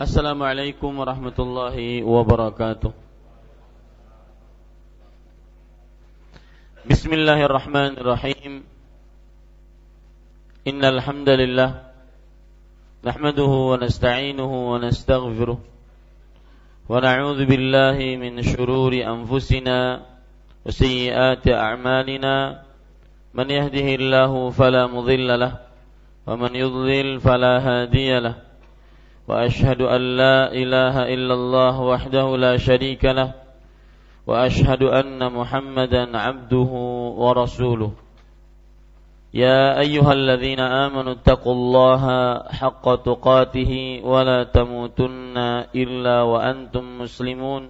السلام عليكم ورحمة الله وبركاته بسم الله الرحمن الرحيم إن الحمد لله نحمده ونستعينه ونستغفره ونعوذ بالله من شرور أنفسنا وسيئات أعمالنا من يهده الله فلا مضل له ومن يضلل فلا هادي له وأشهد أن لا إله إلا الله وحده لا شريك له وأشهد أن محمدا عبده ورسوله. يا أيها الذين آمنوا اتقوا الله حق تقاته ولا تموتن إلا وأنتم مسلمون.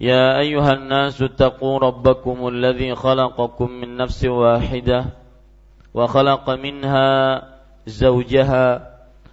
يا أيها الناس اتقوا ربكم الذي خلقكم من نفس واحدة وخلق منها زوجها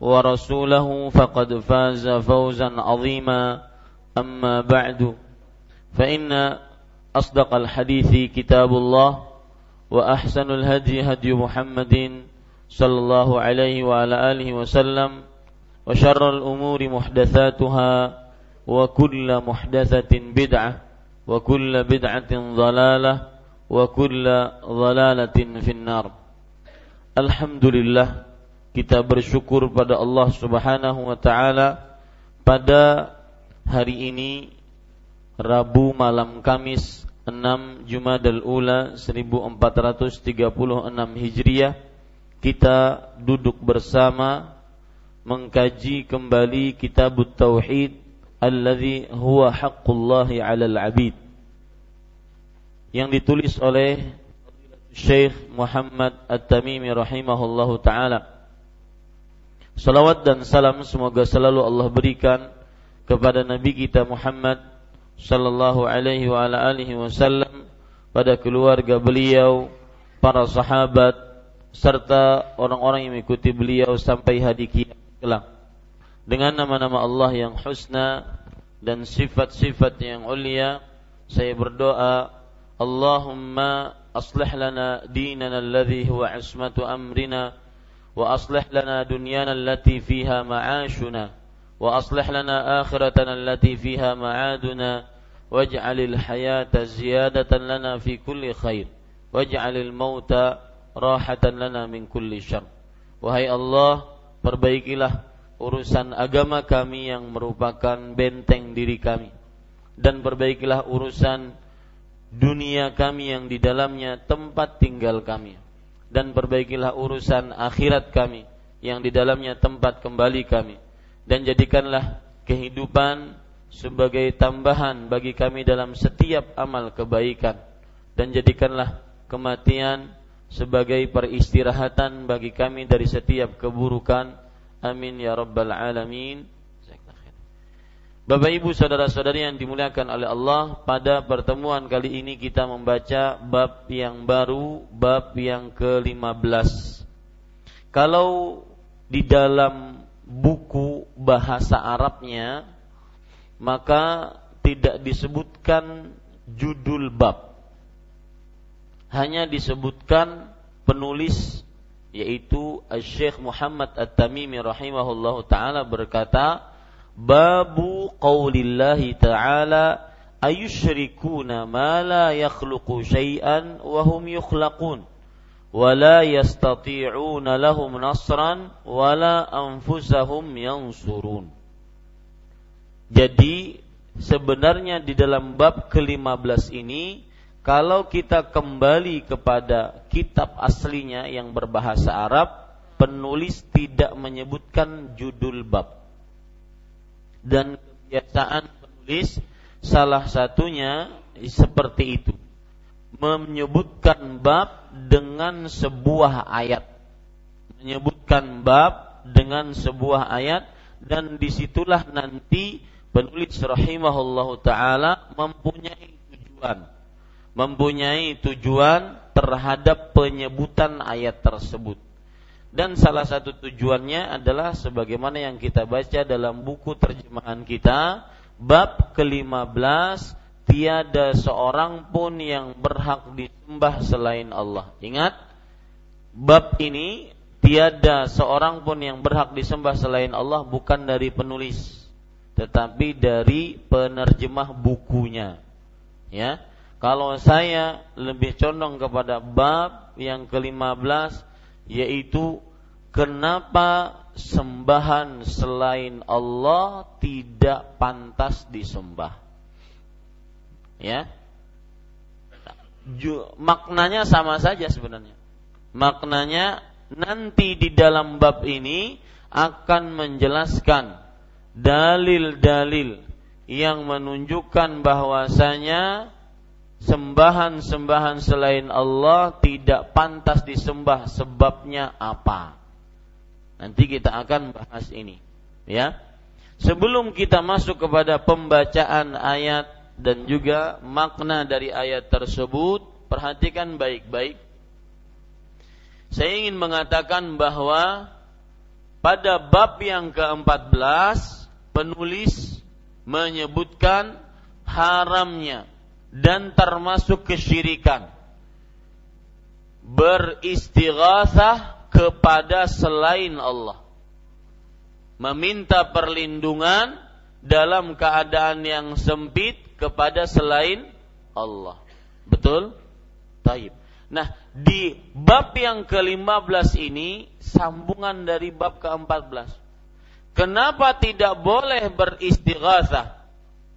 ورسوله فقد فاز فوزا عظيما. أما بعد فإن أصدق الحديث كتاب الله وأحسن الهدي هدي محمد صلى الله عليه وعلى آله وسلم وشر الأمور محدثاتها وكل محدثة بدعة وكل بدعة ضلالة وكل ضلالة في النار. Alhamdulillah kita bersyukur pada Allah Subhanahu wa taala pada hari ini Rabu malam Kamis 6 Jumadal Ula 1436 Hijriah kita duduk bersama mengkaji kembali kitab Tauhid alladhi huwa haqqullahi 'alal 'abid yang ditulis oleh Syekh Muhammad At-Tamimi rahimahullahu taala. Salawat dan salam semoga selalu Allah berikan kepada Nabi kita Muhammad sallallahu alaihi wa ala alihi wasallam pada keluarga beliau, para sahabat serta orang-orang yang mengikuti beliau sampai hari kiamat kelak. Dengan nama-nama Allah yang husna dan sifat-sifat yang ulia, saya berdoa, Allahumma aslih lana dinana alladhi huwa ismatu amrina وأصلح لنا دنيانا التي فيها معاشنا وأصلح لنا آخرتنا التي فيها معادنا واجعل الحياة زيادة لنا في كل خير واجعل الموت راحة لنا من كل شر Wahai Allah, perbaikilah urusan agama kami yang merupakan benteng diri kami dan perbaikilah urusan dunia kami yang di dalamnya tempat tinggal kami dan perbaikilah urusan akhirat kami yang di dalamnya tempat kembali kami. Dan jadikanlah kehidupan sebagai tambahan bagi kami dalam setiap amal kebaikan. Dan jadikanlah kematian sebagai peristirahatan bagi kami dari setiap keburukan. Amin ya rabbal alamin Bapak Ibu saudara-saudari yang dimuliakan oleh Allah, pada pertemuan kali ini kita membaca bab yang baru, bab yang ke-15. Kalau di dalam buku bahasa Arabnya maka tidak disebutkan judul bab. Hanya disebutkan penulis yaitu Syekh Muhammad At-Tamimi rahimahullahu taala berkata, babu qaulillahi ta'ala ayusyrikuna ma la yakhluqu syai'an wa hum yukhlaqun wa la yastati'una lahum nasran wa la anfusahum yansurun. Jadi sebenarnya di dalam bab ke-15 ini kalau kita kembali kepada kitab aslinya yang berbahasa Arab penulis tidak menyebutkan judul bab dan kebiasaan penulis salah satunya seperti itu. Menyebutkan bab dengan sebuah ayat. Menyebutkan bab dengan sebuah ayat dan di situlah nanti penulis rahimahullahu taala mempunyai tujuan. Mempunyai tujuan terhadap penyebutan ayat tersebut dan salah satu tujuannya adalah sebagaimana yang kita baca dalam buku terjemahan kita bab ke-15 tiada seorang pun yang berhak disembah selain Allah. Ingat bab ini tiada seorang pun yang berhak disembah selain Allah bukan dari penulis tetapi dari penerjemah bukunya. Ya. Kalau saya lebih condong kepada bab yang ke-15 yaitu kenapa sembahan selain Allah tidak pantas disembah. Ya. Maknanya sama saja sebenarnya. Maknanya nanti di dalam bab ini akan menjelaskan dalil-dalil yang menunjukkan bahwasanya sembahan-sembahan selain Allah tidak pantas disembah sebabnya apa. Nanti kita akan bahas ini ya. Sebelum kita masuk kepada pembacaan ayat dan juga makna dari ayat tersebut perhatikan baik-baik. Saya ingin mengatakan bahwa pada bab yang ke-14 penulis menyebutkan haramnya dan termasuk kesyirikan. Beristighatsah kepada selain Allah. Meminta perlindungan dalam keadaan yang sempit kepada selain Allah. Betul? Taib. Nah di bab yang ke-15 ini sambungan dari bab ke-14 kenapa tidak boleh beristighatsah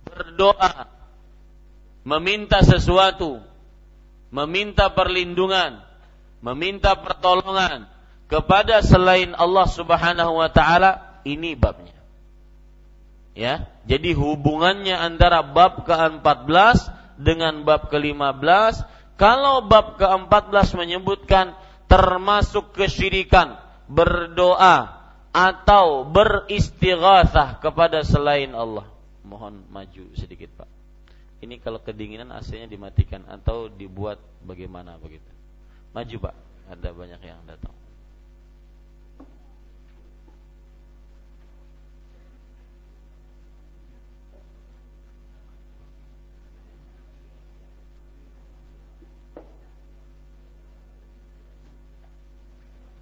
berdoa meminta sesuatu, meminta perlindungan, meminta pertolongan kepada selain Allah Subhanahu wa taala, ini babnya. Ya, jadi hubungannya antara bab ke-14 dengan bab ke-15, kalau bab ke-14 menyebutkan termasuk kesyirikan, berdoa atau beristighatsah kepada selain Allah. Mohon maju sedikit, Pak ini kalau kedinginan AC-nya dimatikan atau dibuat bagaimana begitu. Maju Pak, ada banyak yang datang.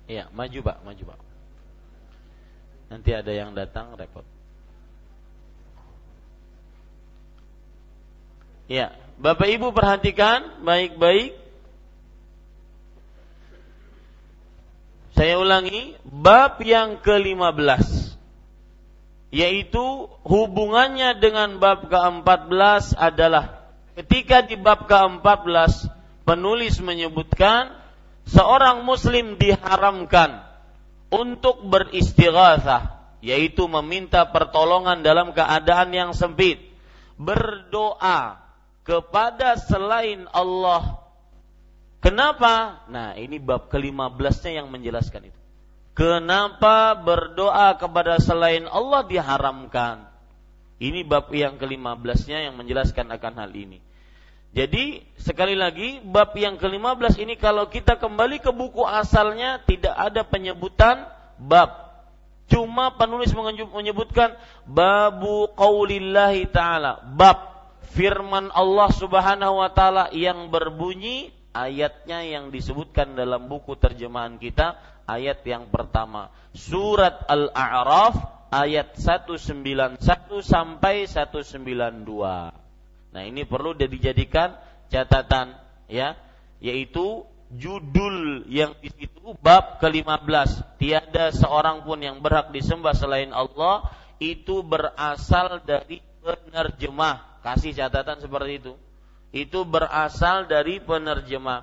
Iya, maju Pak, maju Pak. Nanti ada yang datang repot. Ya, Bapak Ibu perhatikan baik-baik. Saya ulangi, bab yang ke-15 yaitu hubungannya dengan bab ke-14 adalah ketika di bab ke-14 penulis menyebutkan seorang muslim diharamkan untuk beristighatsah yaitu meminta pertolongan dalam keadaan yang sempit berdoa kepada selain Allah. Kenapa? Nah, ini bab ke-15-nya yang menjelaskan itu. Kenapa berdoa kepada selain Allah diharamkan? Ini bab yang ke-15-nya yang menjelaskan akan hal ini. Jadi sekali lagi bab yang ke-15 ini kalau kita kembali ke buku asalnya tidak ada penyebutan bab. Cuma penulis menyebutkan babu qaulillahi taala, bab firman Allah Subhanahu wa taala yang berbunyi ayatnya yang disebutkan dalam buku terjemahan kita ayat yang pertama surat Al-A'raf ayat 191 sampai 192. Nah, ini perlu dijadikan catatan ya, yaitu judul yang di situ bab ke-15 tiada seorang pun yang berhak disembah selain Allah itu berasal dari penerjemah Kasih catatan seperti itu. Itu berasal dari penerjemah.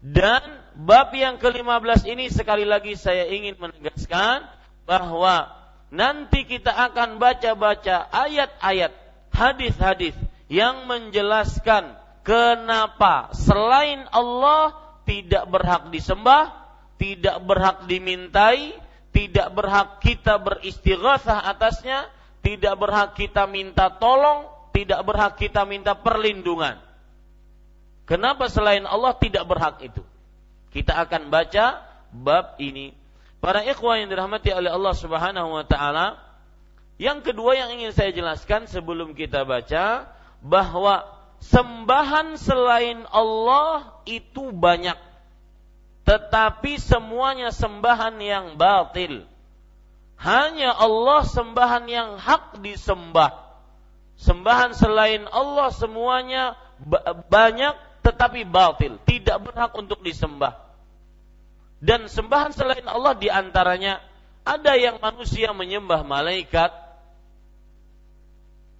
Dan bab yang ke-15 ini sekali lagi saya ingin menegaskan bahwa nanti kita akan baca-baca ayat-ayat, hadis-hadis yang menjelaskan kenapa selain Allah tidak berhak disembah, tidak berhak dimintai, tidak berhak kita beristighatsah atasnya, tidak berhak kita minta tolong, tidak berhak kita minta perlindungan. Kenapa selain Allah tidak berhak itu? Kita akan baca bab ini. Para ikhwah yang dirahmati oleh Allah Subhanahu wa taala, yang kedua yang ingin saya jelaskan sebelum kita baca bahwa sembahan selain Allah itu banyak. Tetapi semuanya sembahan yang batil. Hanya Allah sembahan yang hak disembah. Sembahan selain Allah semuanya banyak tetapi batil, tidak berhak untuk disembah. Dan sembahan selain Allah di antaranya ada yang manusia menyembah malaikat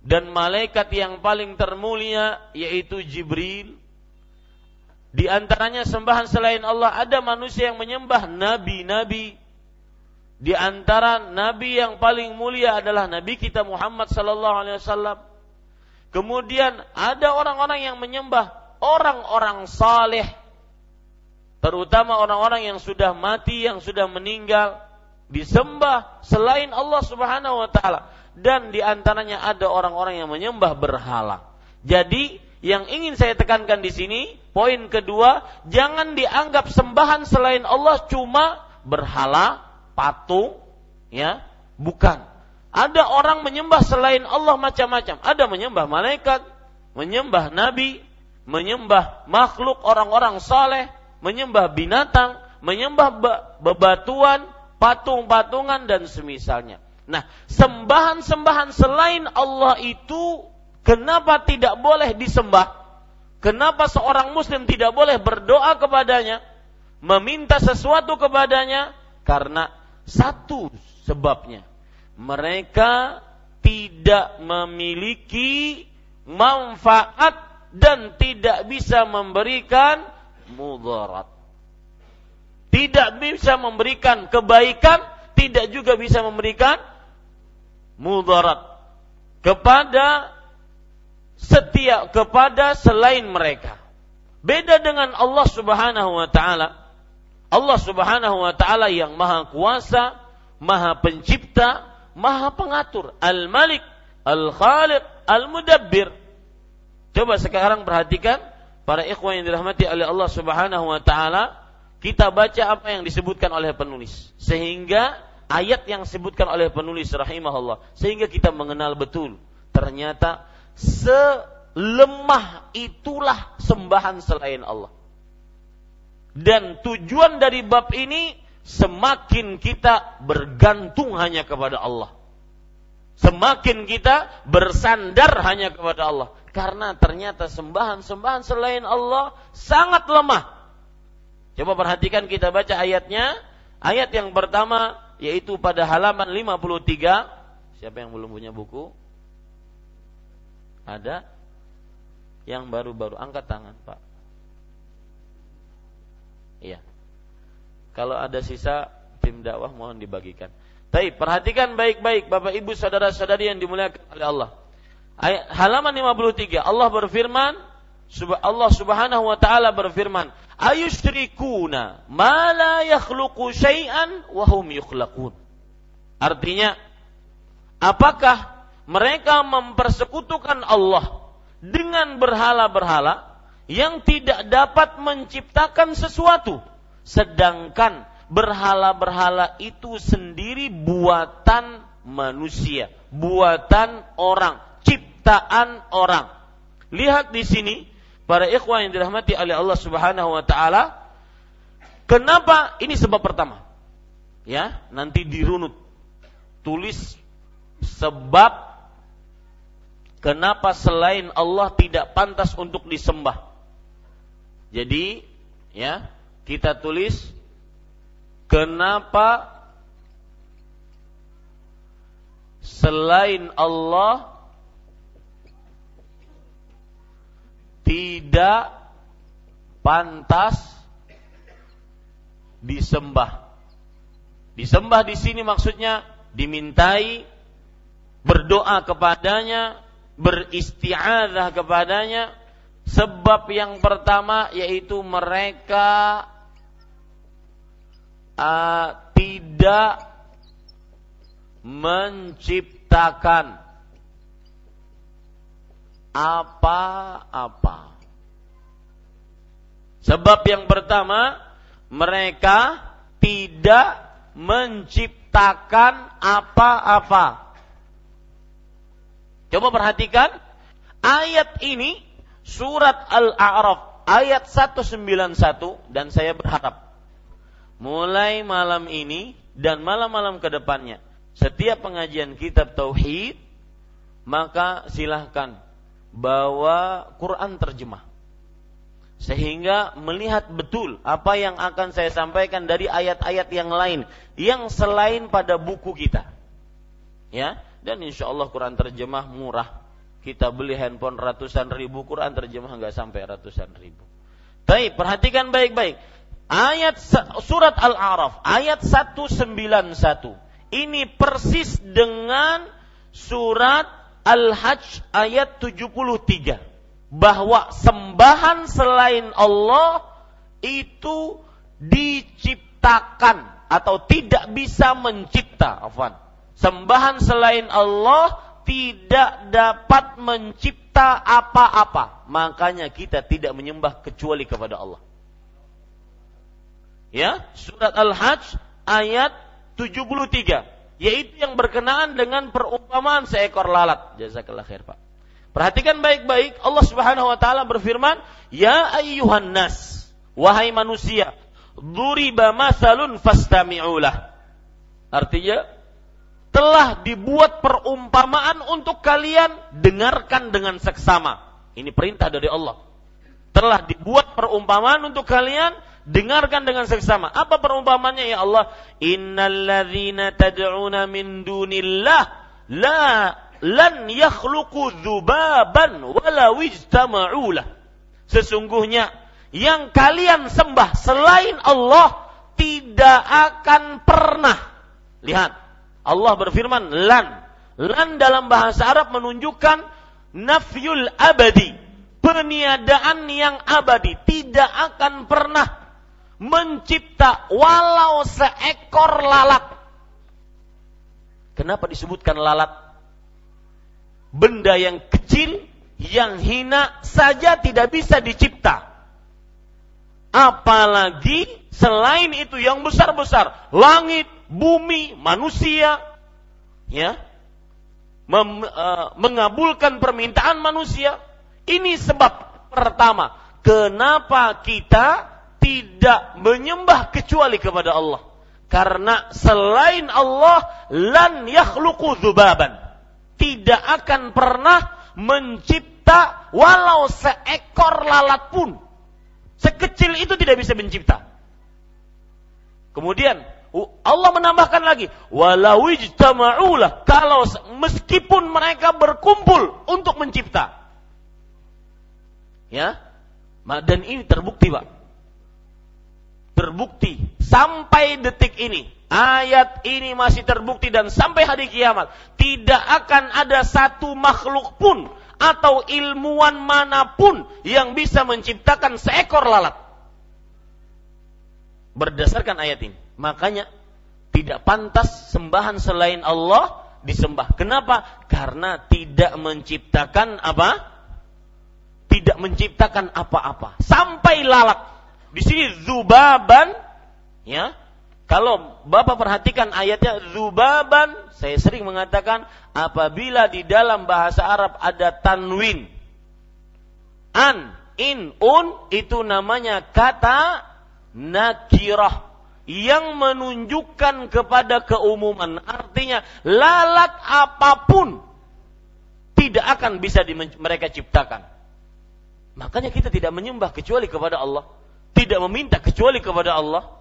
dan malaikat yang paling termulia yaitu Jibril. Di antaranya sembahan selain Allah ada manusia yang menyembah nabi-nabi di antara nabi yang paling mulia adalah nabi kita Muhammad sallallahu alaihi wasallam. Kemudian ada orang-orang yang menyembah orang-orang saleh terutama orang-orang yang sudah mati, yang sudah meninggal disembah selain Allah Subhanahu wa taala dan di antaranya ada orang-orang yang menyembah berhala. Jadi yang ingin saya tekankan di sini, poin kedua, jangan dianggap sembahan selain Allah cuma berhala, patung, ya, bukan. Ada orang menyembah selain Allah macam-macam. Ada menyembah malaikat, menyembah nabi, menyembah makhluk orang-orang saleh, menyembah binatang, menyembah bebatuan, patung-patungan dan semisalnya. Nah, sembahan-sembahan selain Allah itu kenapa tidak boleh disembah? Kenapa seorang muslim tidak boleh berdoa kepadanya, meminta sesuatu kepadanya? Karena satu sebabnya. Mereka tidak memiliki manfaat dan tidak bisa memberikan mudarat. Tidak bisa memberikan kebaikan, tidak juga bisa memberikan mudarat kepada setiap kepada selain mereka. Beda dengan Allah Subhanahu wa taala Allah Subhanahu wa taala yang Maha Kuasa, Maha Pencipta, Maha Pengatur, Al-Malik, Al-Khaliq, Al-Mudabbir. Coba sekarang perhatikan para ikhwan yang dirahmati oleh Allah Subhanahu wa taala, kita baca apa yang disebutkan oleh penulis. Sehingga ayat yang disebutkan oleh penulis rahimahullah sehingga kita mengenal betul. Ternyata selemah itulah sembahan selain Allah dan tujuan dari bab ini semakin kita bergantung hanya kepada Allah. Semakin kita bersandar hanya kepada Allah. Karena ternyata sembahan-sembahan selain Allah sangat lemah. Coba perhatikan kita baca ayatnya. Ayat yang pertama yaitu pada halaman 53. Siapa yang belum punya buku? Ada? Yang baru-baru angkat tangan, Pak. Iya. Kalau ada sisa tim dakwah mohon dibagikan. Tapi perhatikan baik-baik Bapak Ibu saudara-saudari yang dimuliakan oleh Allah. Ayat, halaman 53 Allah berfirman Allah Subhanahu wa taala berfirman, "Ayusyrikuna ma la yakhluqu syai'an wa hum yukhlaqun." Artinya, apakah mereka mempersekutukan Allah dengan berhala-berhala yang tidak dapat menciptakan sesuatu sedangkan berhala-berhala itu sendiri buatan manusia, buatan orang, ciptaan orang. Lihat di sini para ikhwan yang dirahmati oleh Allah Subhanahu wa taala, kenapa ini sebab pertama? Ya, nanti dirunut. Tulis sebab kenapa selain Allah tidak pantas untuk disembah. Jadi ya kita tulis kenapa selain Allah tidak pantas disembah. Disembah di sini maksudnya dimintai berdoa kepadanya, beristiazah kepadanya, Sebab yang pertama yaitu mereka uh, tidak menciptakan apa-apa. Sebab yang pertama, mereka tidak menciptakan apa-apa. Coba perhatikan ayat ini surat Al-A'raf ayat 191 dan saya berharap mulai malam ini dan malam-malam ke depannya setiap pengajian kitab tauhid maka silahkan bawa Quran terjemah. Sehingga melihat betul apa yang akan saya sampaikan dari ayat-ayat yang lain yang selain pada buku kita. Ya dan insya Allah Quran terjemah murah kita beli handphone ratusan ribu Quran terjemah nggak sampai ratusan ribu. Tapi perhatikan baik-baik. Ayat surat Al-A'raf ayat 191 ini persis dengan surat Al-Hajj ayat 73 bahwa sembahan selain Allah itu diciptakan atau tidak bisa mencipta. Afwan. Sembahan selain Allah tidak dapat mencipta apa-apa makanya kita tidak menyembah kecuali kepada Allah ya surat Al-Hajj ayat 73 yaitu yang berkenaan dengan perumpamaan seekor lalat. Jazakallah khair, Pak. Perhatikan baik-baik, Allah Subhanahu wa taala berfirman, "Ya ayyuhan nas, wahai manusia, duriba masalun fastami'ulah." Artinya, telah dibuat perumpamaan untuk kalian dengarkan dengan seksama. Ini perintah dari Allah. Telah dibuat perumpamaan untuk kalian Dengarkan dengan seksama. Apa perumpamannya ya Allah? Innalladzina tad'una min dunillah la lan yakhluqu dzubaban wala wijtama'ulah. Sesungguhnya yang kalian sembah selain Allah tidak akan pernah. Lihat, Allah berfirman lan. Lan dalam bahasa Arab menunjukkan nafyul abadi, peniadaan yang abadi, tidak akan pernah mencipta walau seekor lalat. Kenapa disebutkan lalat? Benda yang kecil, yang hina saja tidak bisa dicipta. Apalagi selain itu yang besar-besar, langit, bumi, manusia, ya, mem, uh, mengabulkan permintaan manusia. Ini sebab pertama, kenapa kita tidak menyembah kecuali kepada Allah. Karena selain Allah lan yakhluqu dzubaban. Tidak akan pernah mencipta walau seekor lalat pun. Sekecil itu tidak bisa mencipta. Kemudian Allah menambahkan lagi, walau ijtama'ulah kalau meskipun mereka berkumpul untuk mencipta. Ya. Dan ini terbukti, Pak terbukti sampai detik ini. Ayat ini masih terbukti dan sampai hari kiamat tidak akan ada satu makhluk pun atau ilmuwan mana pun yang bisa menciptakan seekor lalat. Berdasarkan ayat ini. Makanya tidak pantas sembahan selain Allah disembah. Kenapa? Karena tidak menciptakan apa? Tidak menciptakan apa-apa. Sampai lalat di sini zubaban, ya. Kalau Bapak perhatikan ayatnya zubaban, saya sering mengatakan apabila di dalam bahasa Arab ada tanwin, an, in, un itu namanya kata nakirah yang menunjukkan kepada keumuman. Artinya lalat apa pun tidak akan bisa mereka ciptakan. Makanya kita tidak menyembah kecuali kepada Allah tidak meminta kecuali kepada Allah,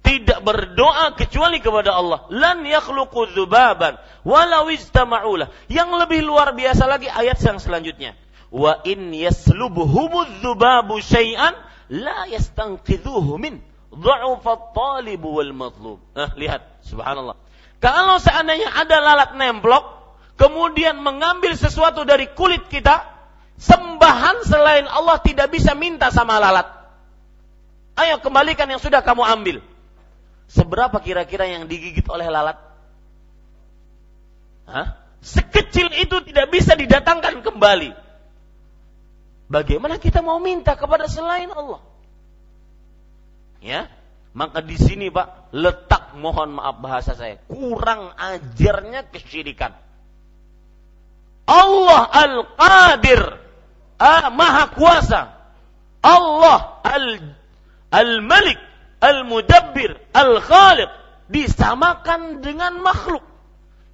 tidak berdoa kecuali kepada Allah. Lan yakhluqu dzubaban walau istama'ulah. Yang lebih luar biasa lagi ayat yang selanjutnya. Wa in yaslubhumudz syai'an la yastanqidhuhu min dha'ufa talib wal matlub. Nah, lihat, subhanallah. Kalau seandainya ada lalat nemplok, kemudian mengambil sesuatu dari kulit kita, sembahan selain Allah tidak bisa minta sama lalat. Ayo kembalikan yang sudah kamu ambil. Seberapa kira-kira yang digigit oleh lalat? Hah? sekecil itu tidak bisa didatangkan kembali. Bagaimana kita mau minta kepada selain Allah? Ya, maka di sini Pak letak mohon maaf bahasa saya kurang ajarnya kesyirikan. Allah Al-Qadir, ah, Maha Kuasa. Allah Al Al-Malik, Al-Mudabbir, Al-Khaliq disamakan dengan makhluk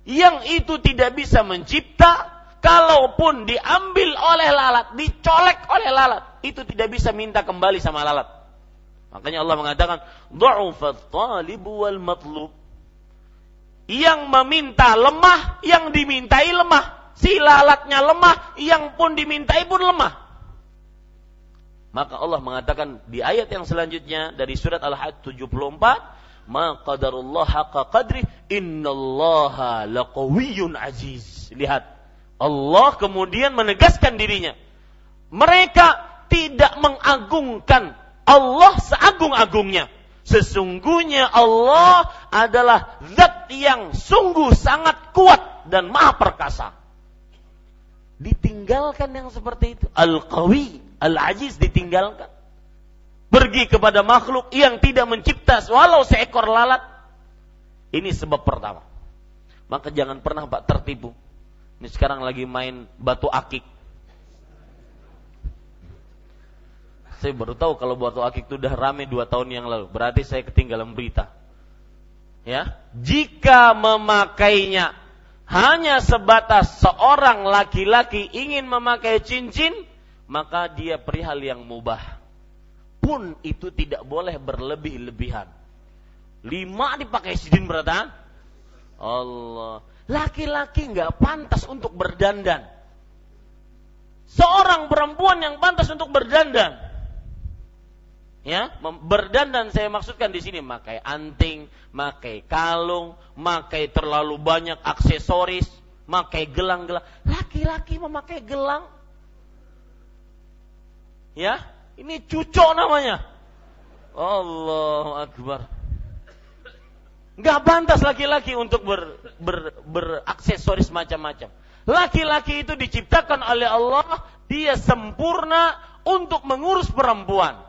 yang itu tidak bisa mencipta kalaupun diambil oleh lalat, dicolek oleh lalat, itu tidak bisa minta kembali sama lalat. Makanya Allah mengatakan, "Dha'ufat talibu wal matlub." Yang meminta lemah, yang dimintai lemah. Si lalatnya lemah, yang pun dimintai pun lemah. Maka Allah mengatakan di ayat yang selanjutnya dari surat Al-Hajj 74, "Ma qadarullah haqqa qadri, innallaha laqawiyyun aziz." Lihat, Allah kemudian menegaskan dirinya. Mereka tidak mengagungkan Allah seagung-agungnya. Sesungguhnya Allah adalah zat yang sungguh sangat kuat dan maha perkasa. Ditinggalkan yang seperti itu. Al-Qawi, Al-Aziz ditinggalkan. Pergi kepada makhluk yang tidak mencipta walau seekor lalat. Ini sebab pertama. Maka jangan pernah Pak tertipu. Ini sekarang lagi main batu akik Saya baru tahu kalau batu akik itu udah rame dua tahun yang lalu. Berarti saya ketinggalan berita. Ya, jika memakainya hanya sebatas seorang laki-laki ingin memakai cincin, maka dia perihal yang mubah. Pun itu tidak boleh berlebih-lebihan. Lima dipakai cincin beratan? Allah. Laki-laki nggak pantas untuk berdandan. Seorang perempuan yang pantas untuk berdandan ya berdandan saya maksudkan di sini makai anting, makai kalung, makai terlalu banyak aksesoris, makai gelang-gelang. Laki-laki memakai gelang. Ya, ini cucok namanya. Allah Akbar. Gak pantas laki-laki untuk ber, ber, beraksesoris macam-macam. Laki-laki itu diciptakan oleh Allah, dia sempurna untuk mengurus perempuan.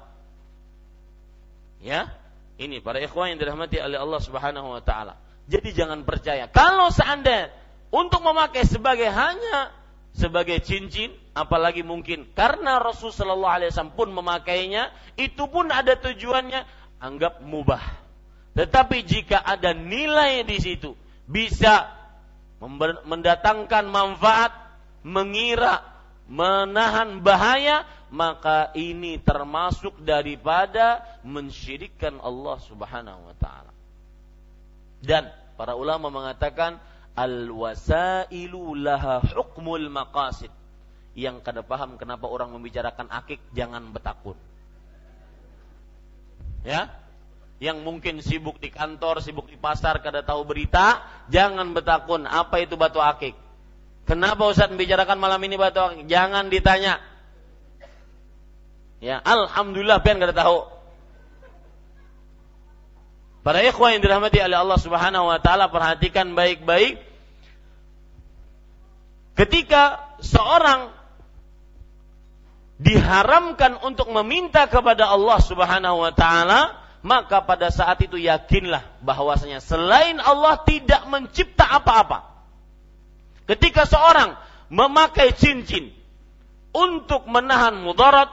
Ya, ini para ikhwan yang dirahmati oleh Allah Subhanahu wa taala. Jadi jangan percaya. Kalau seandainya untuk memakai sebagai hanya sebagai cincin, apalagi mungkin karena Rasul Shallallahu Alaihi Wasallam pun memakainya, itu pun ada tujuannya, anggap mubah. Tetapi jika ada nilai di situ, bisa mendatangkan manfaat, mengira, menahan bahaya, maka ini termasuk daripada mensyirikkan Allah Subhanahu wa taala. Dan para ulama mengatakan al wasailu laha hukmul maqasid. Yang kada paham kenapa orang membicarakan akik jangan betakun. Ya, yang mungkin sibuk di kantor, sibuk di pasar, kada tahu berita, jangan betakun. Apa itu batu akik? Kenapa Ustaz membicarakan malam ini batu akik? Jangan ditanya. Ya, alhamdulillah pian kada tahu. Para ikhwan yang dirahmati oleh Allah Subhanahu wa taala perhatikan baik-baik ketika seorang diharamkan untuk meminta kepada Allah Subhanahu wa taala, maka pada saat itu yakinlah bahwasanya selain Allah tidak mencipta apa-apa. Ketika seorang memakai cincin untuk menahan mudarat,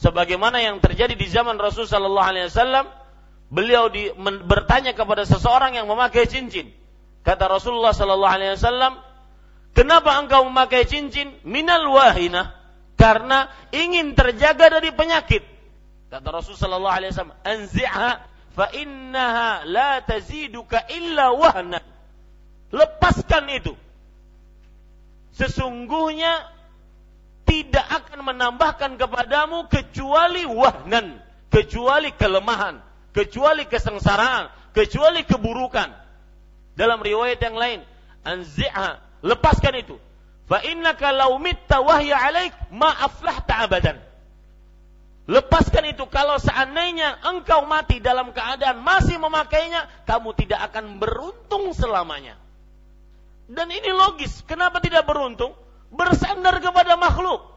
sebagaimana yang terjadi di zaman Rasul sallallahu alaihi wasallam beliau di, men, bertanya kepada seseorang yang memakai cincin. Kata Rasulullah sallallahu alaihi wasallam kenapa engkau memakai cincin? Minal wahina karena ingin terjaga dari penyakit. Kata Rasul sallallahu alaihi wasallam anzi'ha fa innaha la taziduka illa wahna lepaskan itu. Sesungguhnya tidak akan menambahkan kepadamu kecuali wahnan, kecuali kelemahan, kecuali kesengsaraan, kecuali keburukan. Dalam riwayat yang lain, anzi'ha, lepaskan itu. Fa innaka law mitta wahya alaik ma aflahta abadan. Lepaskan itu kalau seandainya engkau mati dalam keadaan masih memakainya, kamu tidak akan beruntung selamanya. Dan ini logis. Kenapa tidak beruntung? Bersandar kepada makhluk.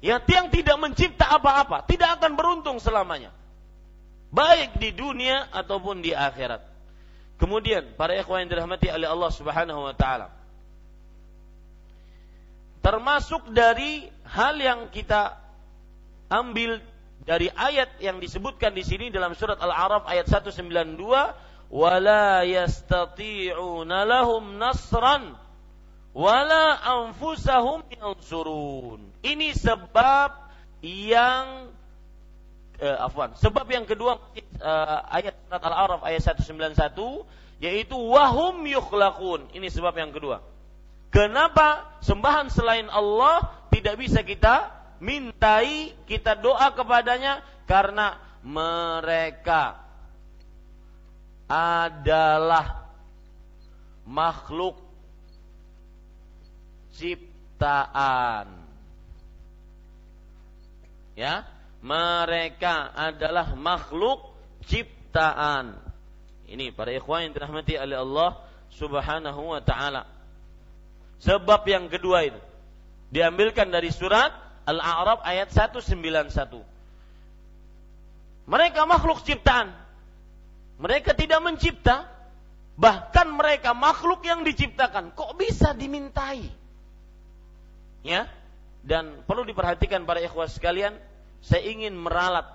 Ya, yang tidak mencipta apa-apa, tidak akan beruntung selamanya. Baik di dunia ataupun di akhirat. Kemudian, para ikhwan yang dirahmati oleh Allah Subhanahu wa taala. Termasuk dari hal yang kita ambil dari ayat yang disebutkan di sini dalam surat Al-A'raf ayat 192 wala yastati'una lahum nasran wala anfusahum yansurun. Ini sebab yang eh, afwan, sebab yang kedua eh, ayat surat Al-A'raf ayat 191 yaitu wahum yukhlaqun. Ini sebab yang kedua. Kenapa sembahan selain Allah tidak bisa kita mintai, kita doa kepadanya karena mereka adalah makhluk ciptaan. Ya, mereka adalah makhluk ciptaan. Ini para ikhwan yang dirahmati oleh Allah Subhanahu wa taala. Sebab yang kedua itu diambilkan dari surat Al-A'raf ayat 191. Mereka makhluk ciptaan. Mereka tidak mencipta, bahkan mereka makhluk yang diciptakan. Kok bisa dimintai? Ya, dan perlu diperhatikan para ikhwah sekalian, saya ingin meralat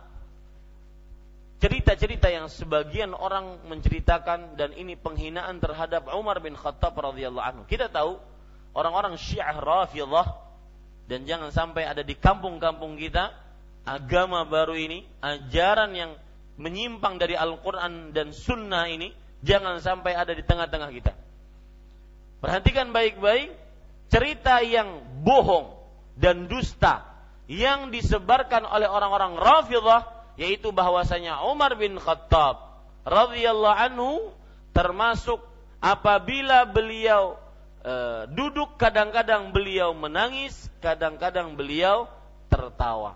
cerita-cerita yang sebagian orang menceritakan dan ini penghinaan terhadap Umar bin Khattab radhiyallahu anhu. Kita tahu orang-orang Syiah Rafidhah dan jangan sampai ada di kampung-kampung kita agama baru ini, ajaran yang menyimpang dari Al-Quran dan Sunnah ini jangan sampai ada di tengah-tengah kita. Perhatikan baik-baik cerita yang bohong dan dusta yang disebarkan oleh orang-orang Rafidah yaitu bahwasanya Umar bin Khattab radhiyallahu anhu termasuk apabila beliau e, duduk kadang-kadang beliau menangis, kadang-kadang beliau tertawa.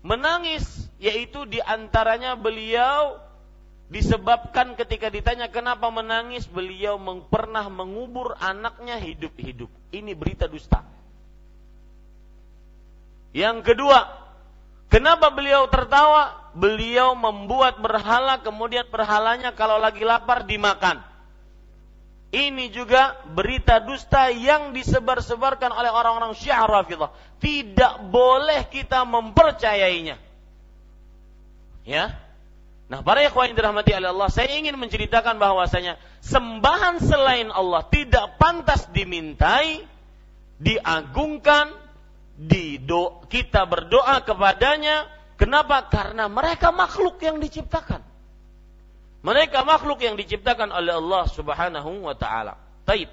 Menangis yaitu di antaranya beliau disebabkan ketika ditanya kenapa menangis beliau pernah mengubur anaknya hidup-hidup ini berita dusta yang kedua kenapa beliau tertawa beliau membuat berhala kemudian berhalanya kalau lagi lapar dimakan ini juga berita dusta yang disebar-sebarkan oleh orang-orang Syiah. Tidak boleh kita mempercayainya. Ya. Nah, para ikhwan yang dirahmati oleh Allah, saya ingin menceritakan bahwasanya sembahan selain Allah tidak pantas dimintai, diagungkan, dido kita berdoa kepadanya. Kenapa? Karena mereka makhluk yang diciptakan. Mereka makhluk yang diciptakan oleh Allah Subhanahu wa taala. Taib.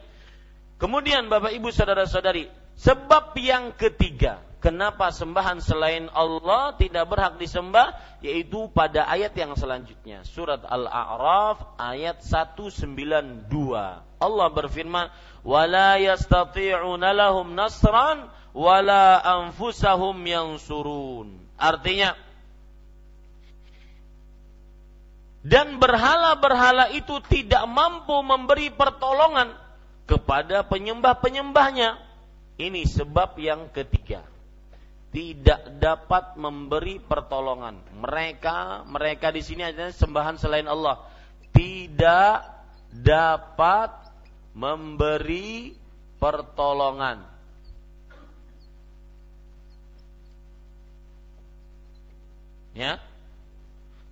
Kemudian Bapak Ibu saudara-saudari, sebab yang ketiga, kenapa sembahan selain Allah tidak berhak disembah yaitu pada ayat yang selanjutnya, surat Al-A'raf ayat 192. Allah berfirman, "Wala yastati'una lahum nasran wala anfusahum yansurun." Artinya, dan berhala-berhala itu tidak mampu memberi pertolongan kepada penyembah-penyembahnya. Ini sebab yang ketiga. Tidak dapat memberi pertolongan. Mereka, mereka di sini adalah sembahan selain Allah. Tidak dapat memberi pertolongan. Ya,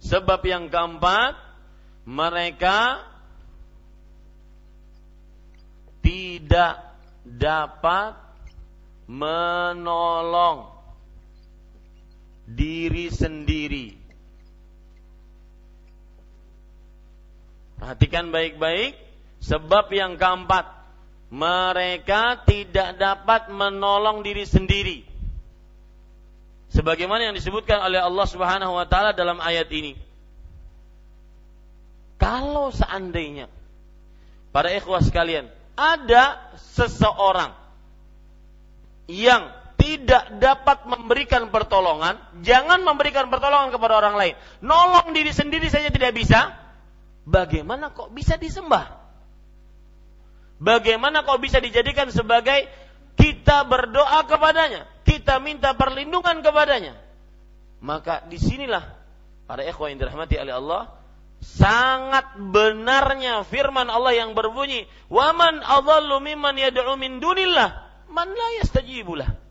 Sebab yang keempat, mereka tidak dapat menolong diri sendiri. Perhatikan baik-baik, sebab yang keempat, mereka tidak dapat menolong diri sendiri sebagaimana yang disebutkan oleh Allah Subhanahu wa taala dalam ayat ini. Kalau seandainya para ikhwah sekalian, ada seseorang yang tidak dapat memberikan pertolongan, jangan memberikan pertolongan kepada orang lain. Nolong diri sendiri saja tidak bisa. Bagaimana kok bisa disembah? Bagaimana kau bisa dijadikan sebagai kita berdoa kepadanya, kita minta perlindungan kepadanya. Maka di sinilah para ikhwan yang dirahmati oleh Allah, sangat benarnya firman Allah yang berbunyi, "Waman adallu mimman yad'u min dunillah man la yastajibulah."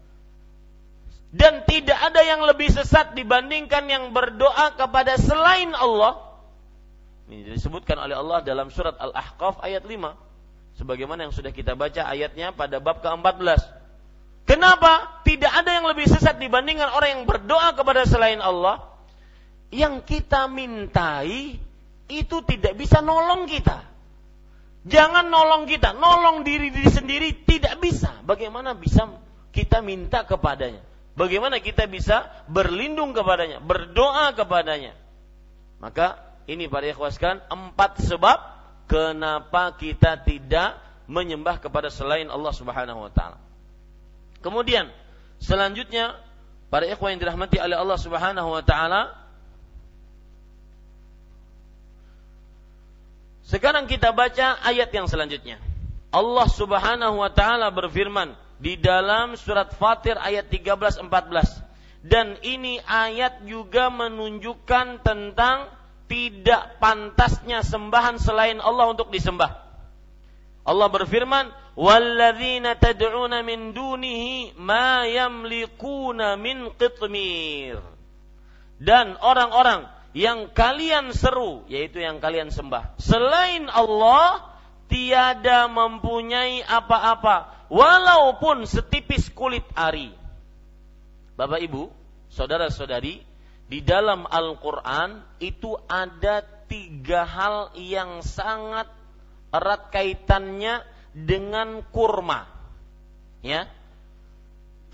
Dan tidak ada yang lebih sesat dibandingkan yang berdoa kepada selain Allah. Ini disebutkan oleh Allah dalam surat Al-Ahqaf ayat 5 sebagaimana yang sudah kita baca ayatnya pada bab ke-14. Kenapa? Tidak ada yang lebih sesat dibandingkan orang yang berdoa kepada selain Allah. Yang kita mintai itu tidak bisa nolong kita. Jangan nolong kita, nolong diri diri sendiri tidak bisa. Bagaimana bisa kita minta kepadanya? Bagaimana kita bisa berlindung kepadanya, berdoa kepadanya? Maka ini para ikhwaskan empat sebab kenapa kita tidak menyembah kepada selain Allah Subhanahu wa taala. Kemudian selanjutnya para ikhwan yang dirahmati oleh Allah Subhanahu wa taala Sekarang kita baca ayat yang selanjutnya. Allah Subhanahu wa taala berfirman di dalam surat Fatir ayat 13 14. Dan ini ayat juga menunjukkan tentang tidak pantasnya sembahan selain Allah untuk disembah. Allah berfirman, "Walladzina tad'una min dunihi ma yamlikuna min qitmir." Dan orang-orang yang kalian seru, yaitu yang kalian sembah, selain Allah tiada mempunyai apa-apa walaupun setipis kulit ari. Bapak Ibu, saudara-saudari, di dalam Al-Quran itu ada tiga hal yang sangat erat kaitannya dengan kurma. Ya,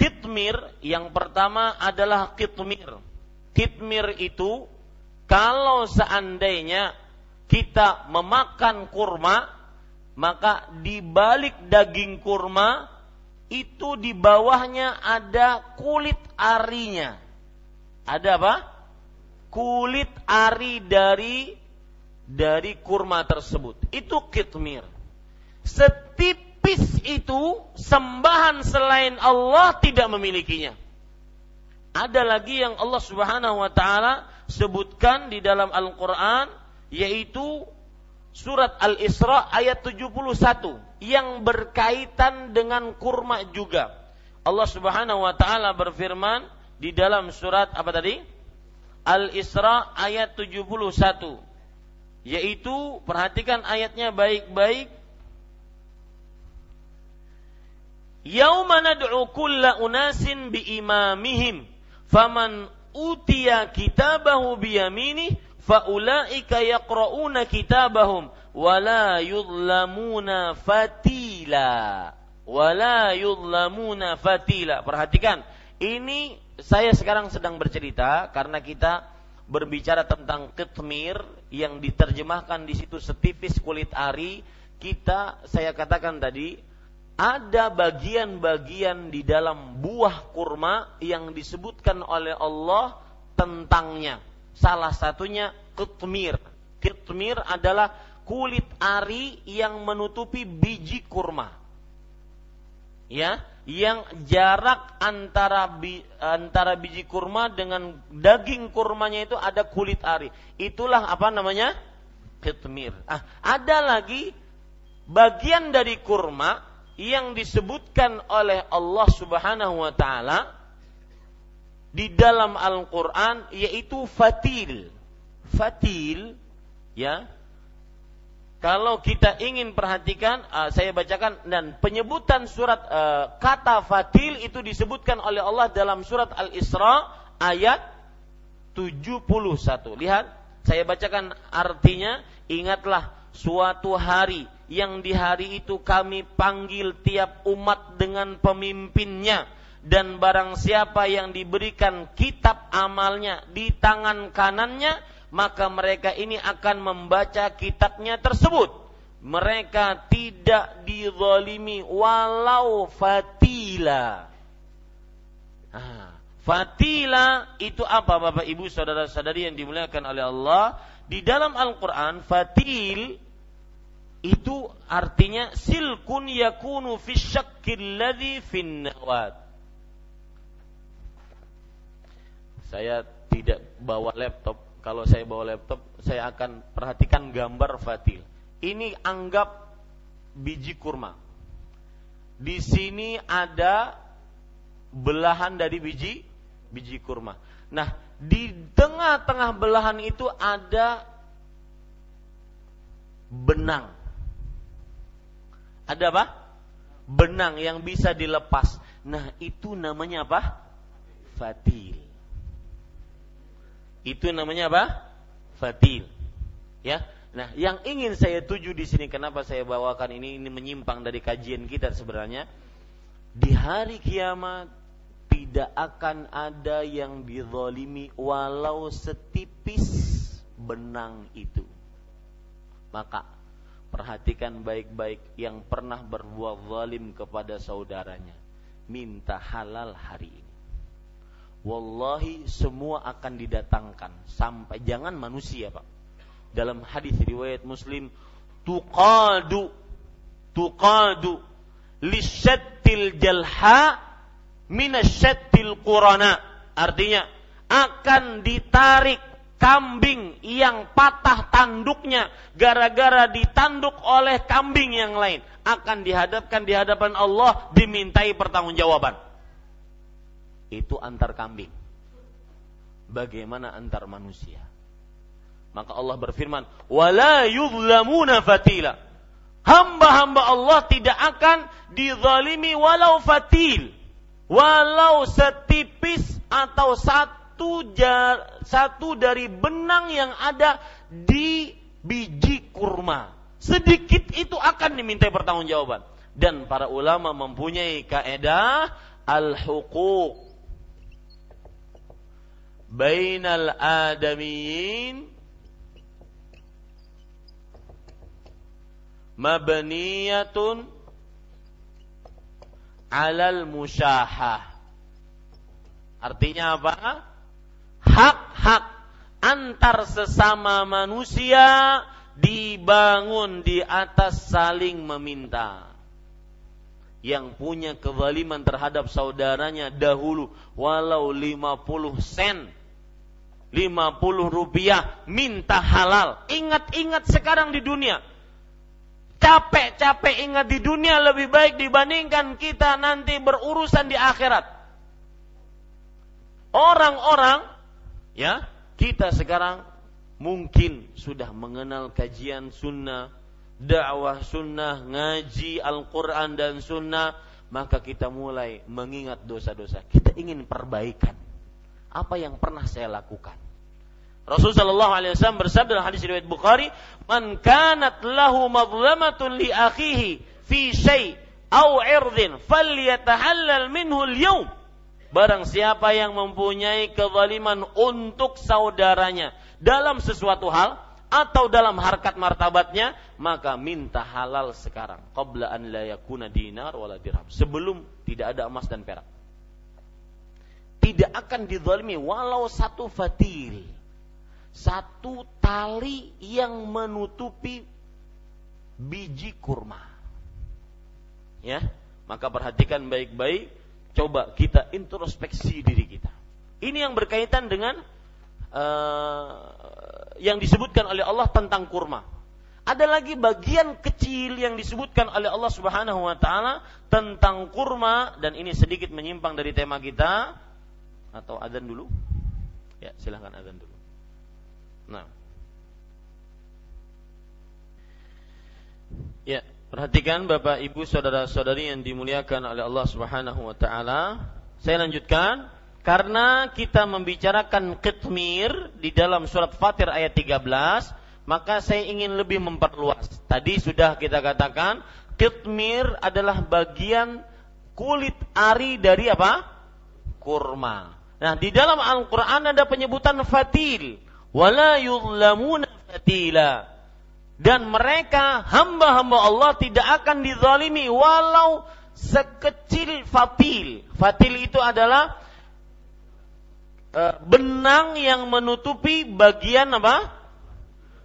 kitmir yang pertama adalah kitmir. Kitmir itu kalau seandainya kita memakan kurma, maka di balik daging kurma itu di bawahnya ada kulit arinya ada apa? Kulit ari dari dari kurma tersebut. Itu kitmir. Setipis itu sembahan selain Allah tidak memilikinya. Ada lagi yang Allah Subhanahu wa taala sebutkan di dalam Al-Qur'an yaitu surat Al-Isra ayat 71 yang berkaitan dengan kurma juga. Allah Subhanahu wa taala berfirman, di dalam surat apa tadi? Al-Isra ayat 71 yaitu perhatikan ayatnya baik-baik Yauma nad'u kulla unasin bi imamihim faman utiya kitabahu bi yamini faulaika yaqra'una kitabahum wala yudlamuna fatila wala yudlamuna fatila perhatikan ini saya sekarang sedang bercerita karena kita berbicara tentang ketmir yang diterjemahkan di situ setipis kulit ari. Kita saya katakan tadi ada bagian-bagian di dalam buah kurma yang disebutkan oleh Allah tentangnya. Salah satunya ketmir. Ketmir adalah kulit ari yang menutupi biji kurma. Ya, yang jarak antara bi, antara biji kurma dengan daging kurmanya itu ada kulit ari. Itulah apa namanya? Kitmir. Ah, ada lagi bagian dari kurma yang disebutkan oleh Allah Subhanahu wa taala di dalam Al-Qur'an yaitu fatil. Fatil ya kalau kita ingin perhatikan, uh, saya bacakan dan penyebutan surat uh, kata fatil itu disebutkan oleh Allah dalam surat Al-Isra ayat 71. Lihat, saya bacakan artinya, ingatlah suatu hari yang di hari itu kami panggil tiap umat dengan pemimpinnya dan barang siapa yang diberikan kitab amalnya di tangan kanannya maka mereka ini akan membaca kitabnya tersebut. Mereka tidak dizalimi walau fatila. Fatila itu apa Bapak Ibu saudara-saudari yang dimuliakan oleh Allah? Di dalam Al-Qur'an fatil itu artinya silkun yakunu fi syakkil ladzi fin nawat. Saya tidak bawa laptop. Kalau saya bawa laptop, saya akan perhatikan gambar fatil. Ini anggap biji kurma. Di sini ada belahan dari biji biji kurma. Nah, di tengah-tengah belahan itu ada benang. Ada apa? Benang yang bisa dilepas. Nah, itu namanya apa? Fatil. Itu namanya apa? Fatil. Ya. Nah, yang ingin saya tuju di sini kenapa saya bawakan ini ini menyimpang dari kajian kita sebenarnya. Di hari kiamat tidak akan ada yang dizalimi walau setipis benang itu. Maka Perhatikan baik-baik yang pernah berbuat zalim kepada saudaranya. Minta halal hari ini. Wallahi semua akan didatangkan sampai jangan manusia, Pak. Dalam hadis riwayat Muslim, tuqadu tuqadu lisyattil jalha minasyattil qurana. Artinya akan ditarik kambing yang patah tanduknya gara-gara ditanduk oleh kambing yang lain akan dihadapkan di hadapan Allah dimintai pertanggungjawaban. Itu antar kambing. Bagaimana antar manusia? Maka Allah berfirman, "Wala yuzlamuna fatila." Hamba-hamba Allah tidak akan dizalimi walau fatil. Walau setipis atau satu satu dari benang yang ada di biji kurma. Sedikit itu akan dimintai pertanggungjawaban. Dan para ulama mempunyai kaedah al-huquq bainal adamiyin mabniyatun alal musyahah. Artinya apa? hak-hak antar sesama manusia dibangun di atas saling meminta. Yang punya kezaliman terhadap saudaranya dahulu walau 50 sen 50 rupiah minta halal. Ingat-ingat sekarang di dunia. Capek-capek ingat di dunia lebih baik dibandingkan kita nanti berurusan di akhirat. Orang-orang Ya, kita sekarang mungkin sudah mengenal kajian sunnah, dakwah sunnah, ngaji Al-Quran dan sunnah, maka kita mulai mengingat dosa-dosa. Kita ingin perbaikan. Apa yang pernah saya lakukan? Rasulullah Shallallahu Alaihi Wasallam bersabda dalam hadis riwayat Bukhari, "Man kanat lahu madlamatun li akhihi fi syai' au irdin falyatahallal minhu al-yawm." Barang siapa yang mempunyai kezaliman untuk saudaranya dalam sesuatu hal atau dalam harkat martabatnya, maka minta halal sekarang. Qabla an la yakuna dinar wala dirham. Sebelum tidak ada emas dan perak. Tidak akan dizalimi walau satu fatil. Satu tali yang menutupi biji kurma. Ya, maka perhatikan baik-baik Coba kita introspeksi diri kita. Ini yang berkaitan dengan uh, yang disebutkan oleh Allah tentang kurma. Ada lagi bagian kecil yang disebutkan oleh Allah Subhanahu wa taala tentang kurma dan ini sedikit menyimpang dari tema kita atau adzan dulu? Ya, silahkan adzan dulu. Nah. Ya, Perhatikan Bapak Ibu saudara-saudari yang dimuliakan oleh Allah Subhanahu wa taala. Saya lanjutkan karena kita membicarakan kitmir di dalam surat Fatir ayat 13, maka saya ingin lebih memperluas. Tadi sudah kita katakan kitmir adalah bagian kulit ari dari apa? Kurma. Nah, di dalam Al-Qur'an ada penyebutan fatil. Wala yuzlamuna fatila dan mereka hamba-hamba Allah tidak akan dizalimi walau sekecil fatil. Fatil itu adalah e, benang yang menutupi bagian apa?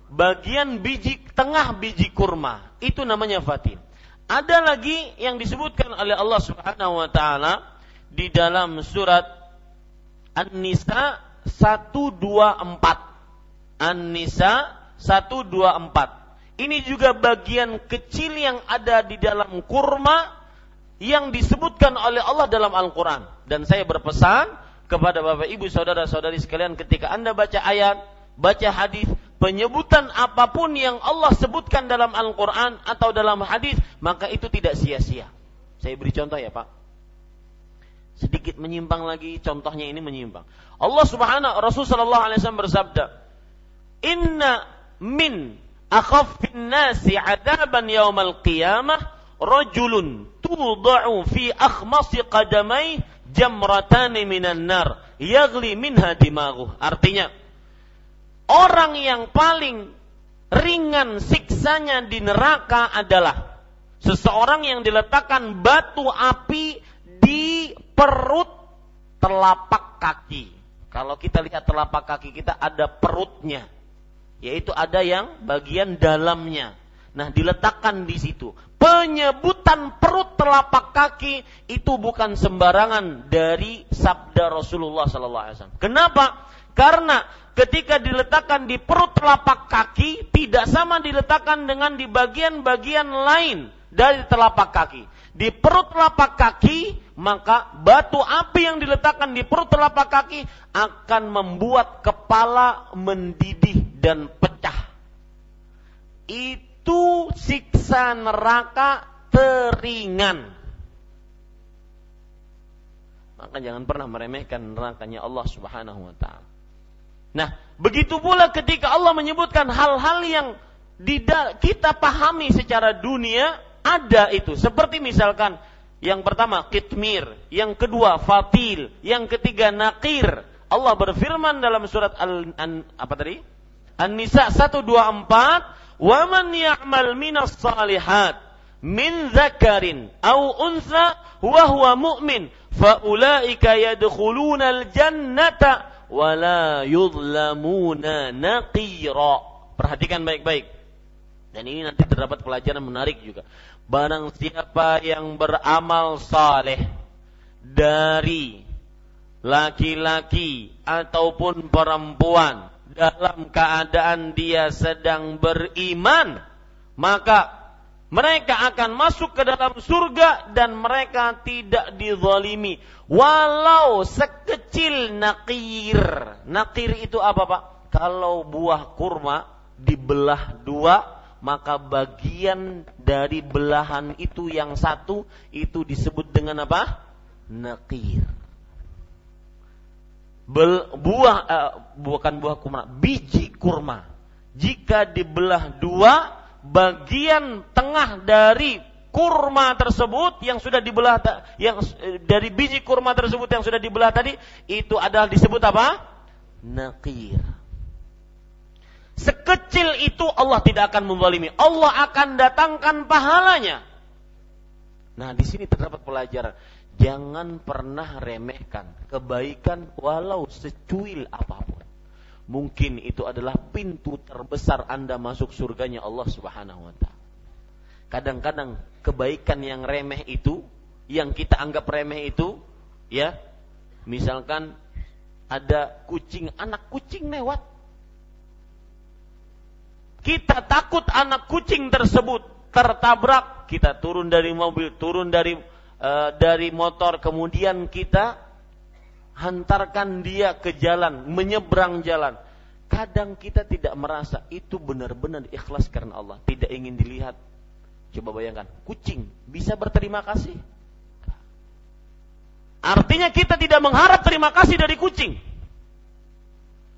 bagian biji tengah biji kurma. Itu namanya fatil. Ada lagi yang disebutkan oleh Allah Subhanahu wa taala di dalam surat An-Nisa 124. An-Nisa 124. Ini juga bagian kecil yang ada di dalam kurma yang disebutkan oleh Allah dalam Al-Quran. Dan saya berpesan kepada Bapak Ibu Saudara-saudari sekalian ketika Anda baca ayat, baca hadis, penyebutan apa pun yang Allah sebutkan dalam Al-Quran atau dalam hadis, maka itu tidak sia-sia. Saya beri contoh ya Pak. Sedikit menyimpang lagi, contohnya ini menyimpang. Allah Subhanahu Rasul Shallallahu Alaihi Wasallam bersabda, Inna min akhaffin nasi adaban yaumal qiyamah rajulun tuda'u fi akhmasi qadamai jamratani minan nar yagli minha dimaghuh. Artinya, orang yang paling ringan siksanya di neraka adalah seseorang yang diletakkan batu api di perut telapak kaki. Kalau kita lihat telapak kaki kita ada perutnya, yaitu ada yang bagian dalamnya. Nah, diletakkan di situ. Penyebutan perut telapak kaki itu bukan sembarangan dari sabda Rasulullah SAW. Kenapa? Karena ketika diletakkan di perut telapak kaki tidak sama diletakkan dengan di bagian-bagian lain dari telapak kaki. Di perut telapak kaki maka batu api yang diletakkan di perut telapak kaki akan membuat kepala mendidih dan pecah. Itu siksa neraka teringan. Maka jangan pernah meremehkan nerakanya Allah Subhanahu wa taala. Nah, begitu pula ketika Allah menyebutkan hal-hal yang kita pahami secara dunia ada itu. Seperti misalkan yang pertama kitmir, yang kedua fatil, yang ketiga nakir. Allah berfirman dalam surat Al an, apa tadi? An-Nisa 124 Wa man ya'mal minas salihat min dzakarin aw untha wa huwa mu'min fa ulaika yadkhuluna al-jannata wa la yudlamuna naqira. Perhatikan baik-baik. Dan ini nanti terdapat pelajaran menarik juga. Barang siapa yang beramal saleh dari laki-laki ataupun perempuan dalam keadaan dia sedang beriman, maka mereka akan masuk ke dalam surga dan mereka tidak dizalimi walau sekecil nakir. Nakir itu apa, Pak? Kalau buah kurma dibelah dua, maka bagian dari belahan itu yang satu itu disebut dengan apa? Nakir buah uh, bukan buah kurma, biji kurma. Jika dibelah dua, bagian tengah dari kurma tersebut yang sudah dibelah yang eh, dari biji kurma tersebut yang sudah dibelah tadi itu adalah disebut apa? Nakir. Sekecil itu Allah tidak akan membalimi. Allah akan datangkan pahalanya. Nah, di sini terdapat pelajaran Jangan pernah remehkan kebaikan walau secuil apa pun. Mungkin itu adalah pintu terbesar Anda masuk surganya Allah Subhanahu wa taala. Kadang-kadang kebaikan yang remeh itu, yang kita anggap remeh itu, ya, misalkan ada kucing, anak kucing lewat. Kita takut anak kucing tersebut tertabrak, kita turun dari mobil, turun dari e, dari motor kemudian kita hantarkan dia ke jalan, menyeberang jalan. Kadang kita tidak merasa itu benar-benar ikhlas karena Allah, tidak ingin dilihat. Coba bayangkan, kucing bisa berterima kasih? Artinya kita tidak mengharap terima kasih dari kucing.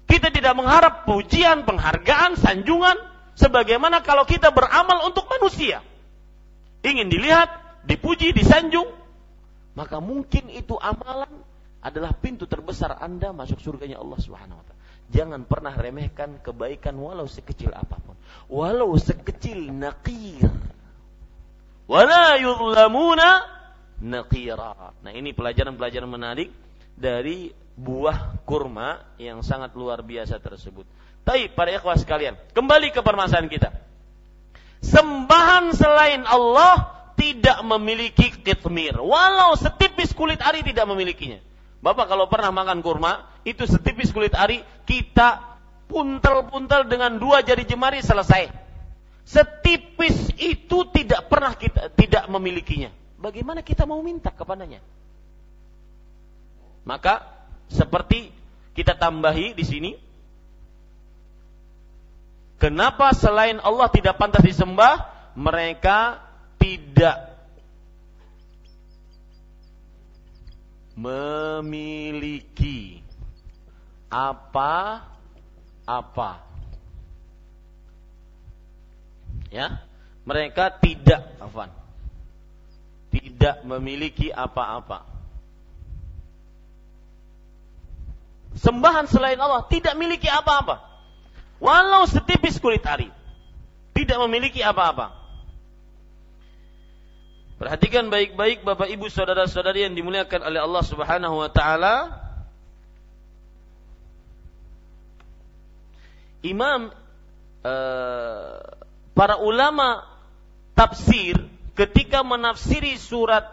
Kita tidak mengharap pujian, penghargaan, sanjungan sebagaimana kalau kita beramal untuk manusia. Ingin dilihat, dipuji, disanjung, maka mungkin itu amalan adalah pintu terbesar Anda masuk surganya Allah Subhanahu wa taala. Jangan pernah remehkan kebaikan walau sekecil apa pun. Walau sekecil naqir. Wala yuzlamuna naqira. Nah, ini pelajaran-pelajaran menarik dari buah kurma yang sangat luar biasa tersebut. Tapi para ikhwah sekalian, kembali ke permasalahan kita. Sembahan selain Allah tidak memiliki kitmir. Walau setipis kulit ari tidak memilikinya. Bapak kalau pernah makan kurma, itu setipis kulit ari, kita puntel-puntel dengan dua jari jemari selesai. Setipis itu tidak pernah kita tidak memilikinya. Bagaimana kita mau minta kepadanya? Maka seperti kita tambahi di sini Kenapa selain Allah tidak pantas disembah? Mereka tidak memiliki apa-apa. Ya, mereka tidak, afan, tidak memiliki apa-apa. Sembahan selain Allah tidak memiliki apa-apa. Walau setipis kulit ari. Tidak memiliki apa-apa. Perhatikan baik-baik Bapak Ibu saudara-saudari yang dimuliakan oleh Allah Subhanahu wa taala. Imam uh, para ulama tafsir ketika menafsiri surat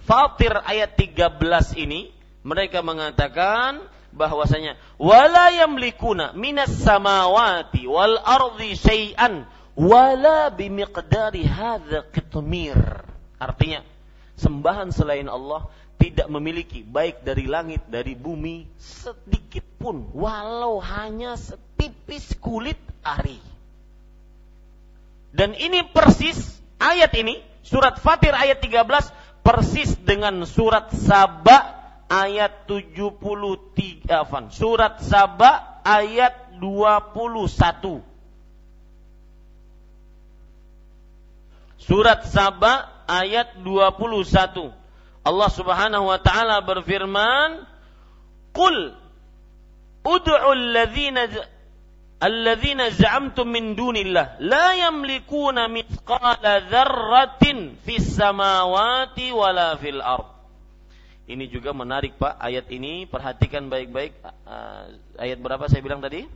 Fatir ayat 13 ini mereka mengatakan bahwasanya wala yamlikuna minas samawati wal ardi syai'an wala bimiqdari hadza qitmir. Artinya, sembahan selain Allah tidak memiliki baik dari langit dari bumi sedikit pun walau hanya setipis kulit ari. Dan ini persis ayat ini surat Fatir ayat 13 persis dengan surat Saba ayat 73 afan, surat Saba ayat 21. Surat Saba ayat 21. Allah Subhanahu wa taala berfirman, "Qul ud'u alladhina alladhina za'amtum min dunillah la yamlikuna mithqala dzarratin fis samawati wala fil ardh." Ini juga menarik Pak, ayat ini perhatikan baik-baik. Uh, ayat berapa saya bilang tadi?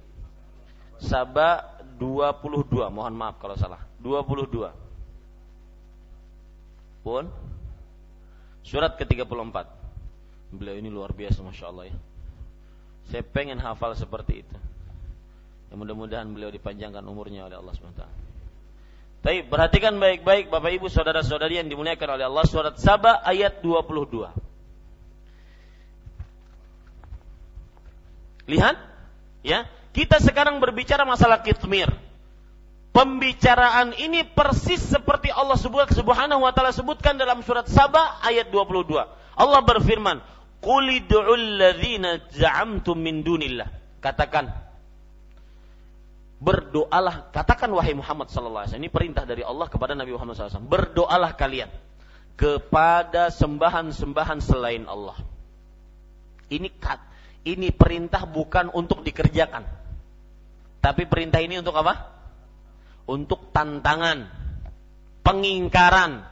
Saba 22, mohon maaf kalau salah. 22. Pun surat ke-34. Beliau ini luar biasa Masya Allah ya. Saya pengen hafal seperti itu. Ya mudah-mudahan beliau dipanjangkan umurnya oleh Allah SWT. Tapi perhatikan baik-baik Bapak Ibu saudara-saudari yang dimuliakan oleh Allah surat Saba ayat 22. Lihat, ya. Kita sekarang berbicara masalah kitmir. Pembicaraan ini persis seperti Allah Subhanahu wa taala sebutkan dalam surat Saba ayat 22. Allah berfirman, "Qul id'ul ladzina za'amtum min dunillah." Katakan berdoalah, katakan wahai Muhammad sallallahu alaihi wasallam. Ini perintah dari Allah kepada Nabi Muhammad SAW. Berdoalah kalian kepada sembahan-sembahan selain Allah. Ini kat, ini perintah bukan untuk dikerjakan. Tapi perintah ini untuk apa? Untuk tantangan, pengingkaran.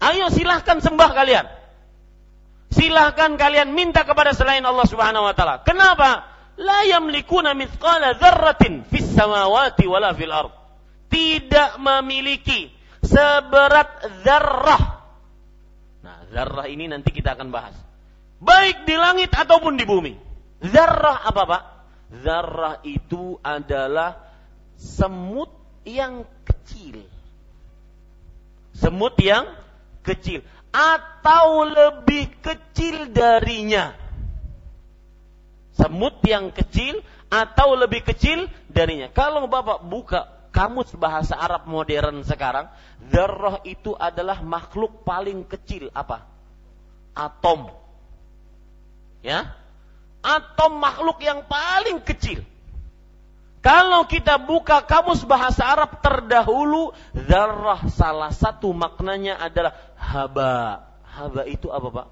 Ayo silahkan sembah kalian. Silahkan kalian minta kepada selain Allah Subhanahu wa taala. Kenapa? La yamlikuna mithqala dzarratin fis samawati wala fil ard. Tidak memiliki seberat zarrah. Nah, zarrah ini nanti kita akan bahas. Baik di langit ataupun di bumi. Zarrah apa Pak? Zarrah itu adalah semut yang kecil. Semut yang kecil. Atau lebih kecil darinya. Semut yang kecil atau lebih kecil darinya. Kalau Bapak buka kamus bahasa Arab modern sekarang, zarrah itu adalah makhluk paling kecil apa? Atom. Ya, atom makhluk yang paling kecil. Kalau kita buka kamus bahasa Arab terdahulu, zarrah salah satu maknanya adalah haba. Haba itu apa Pak?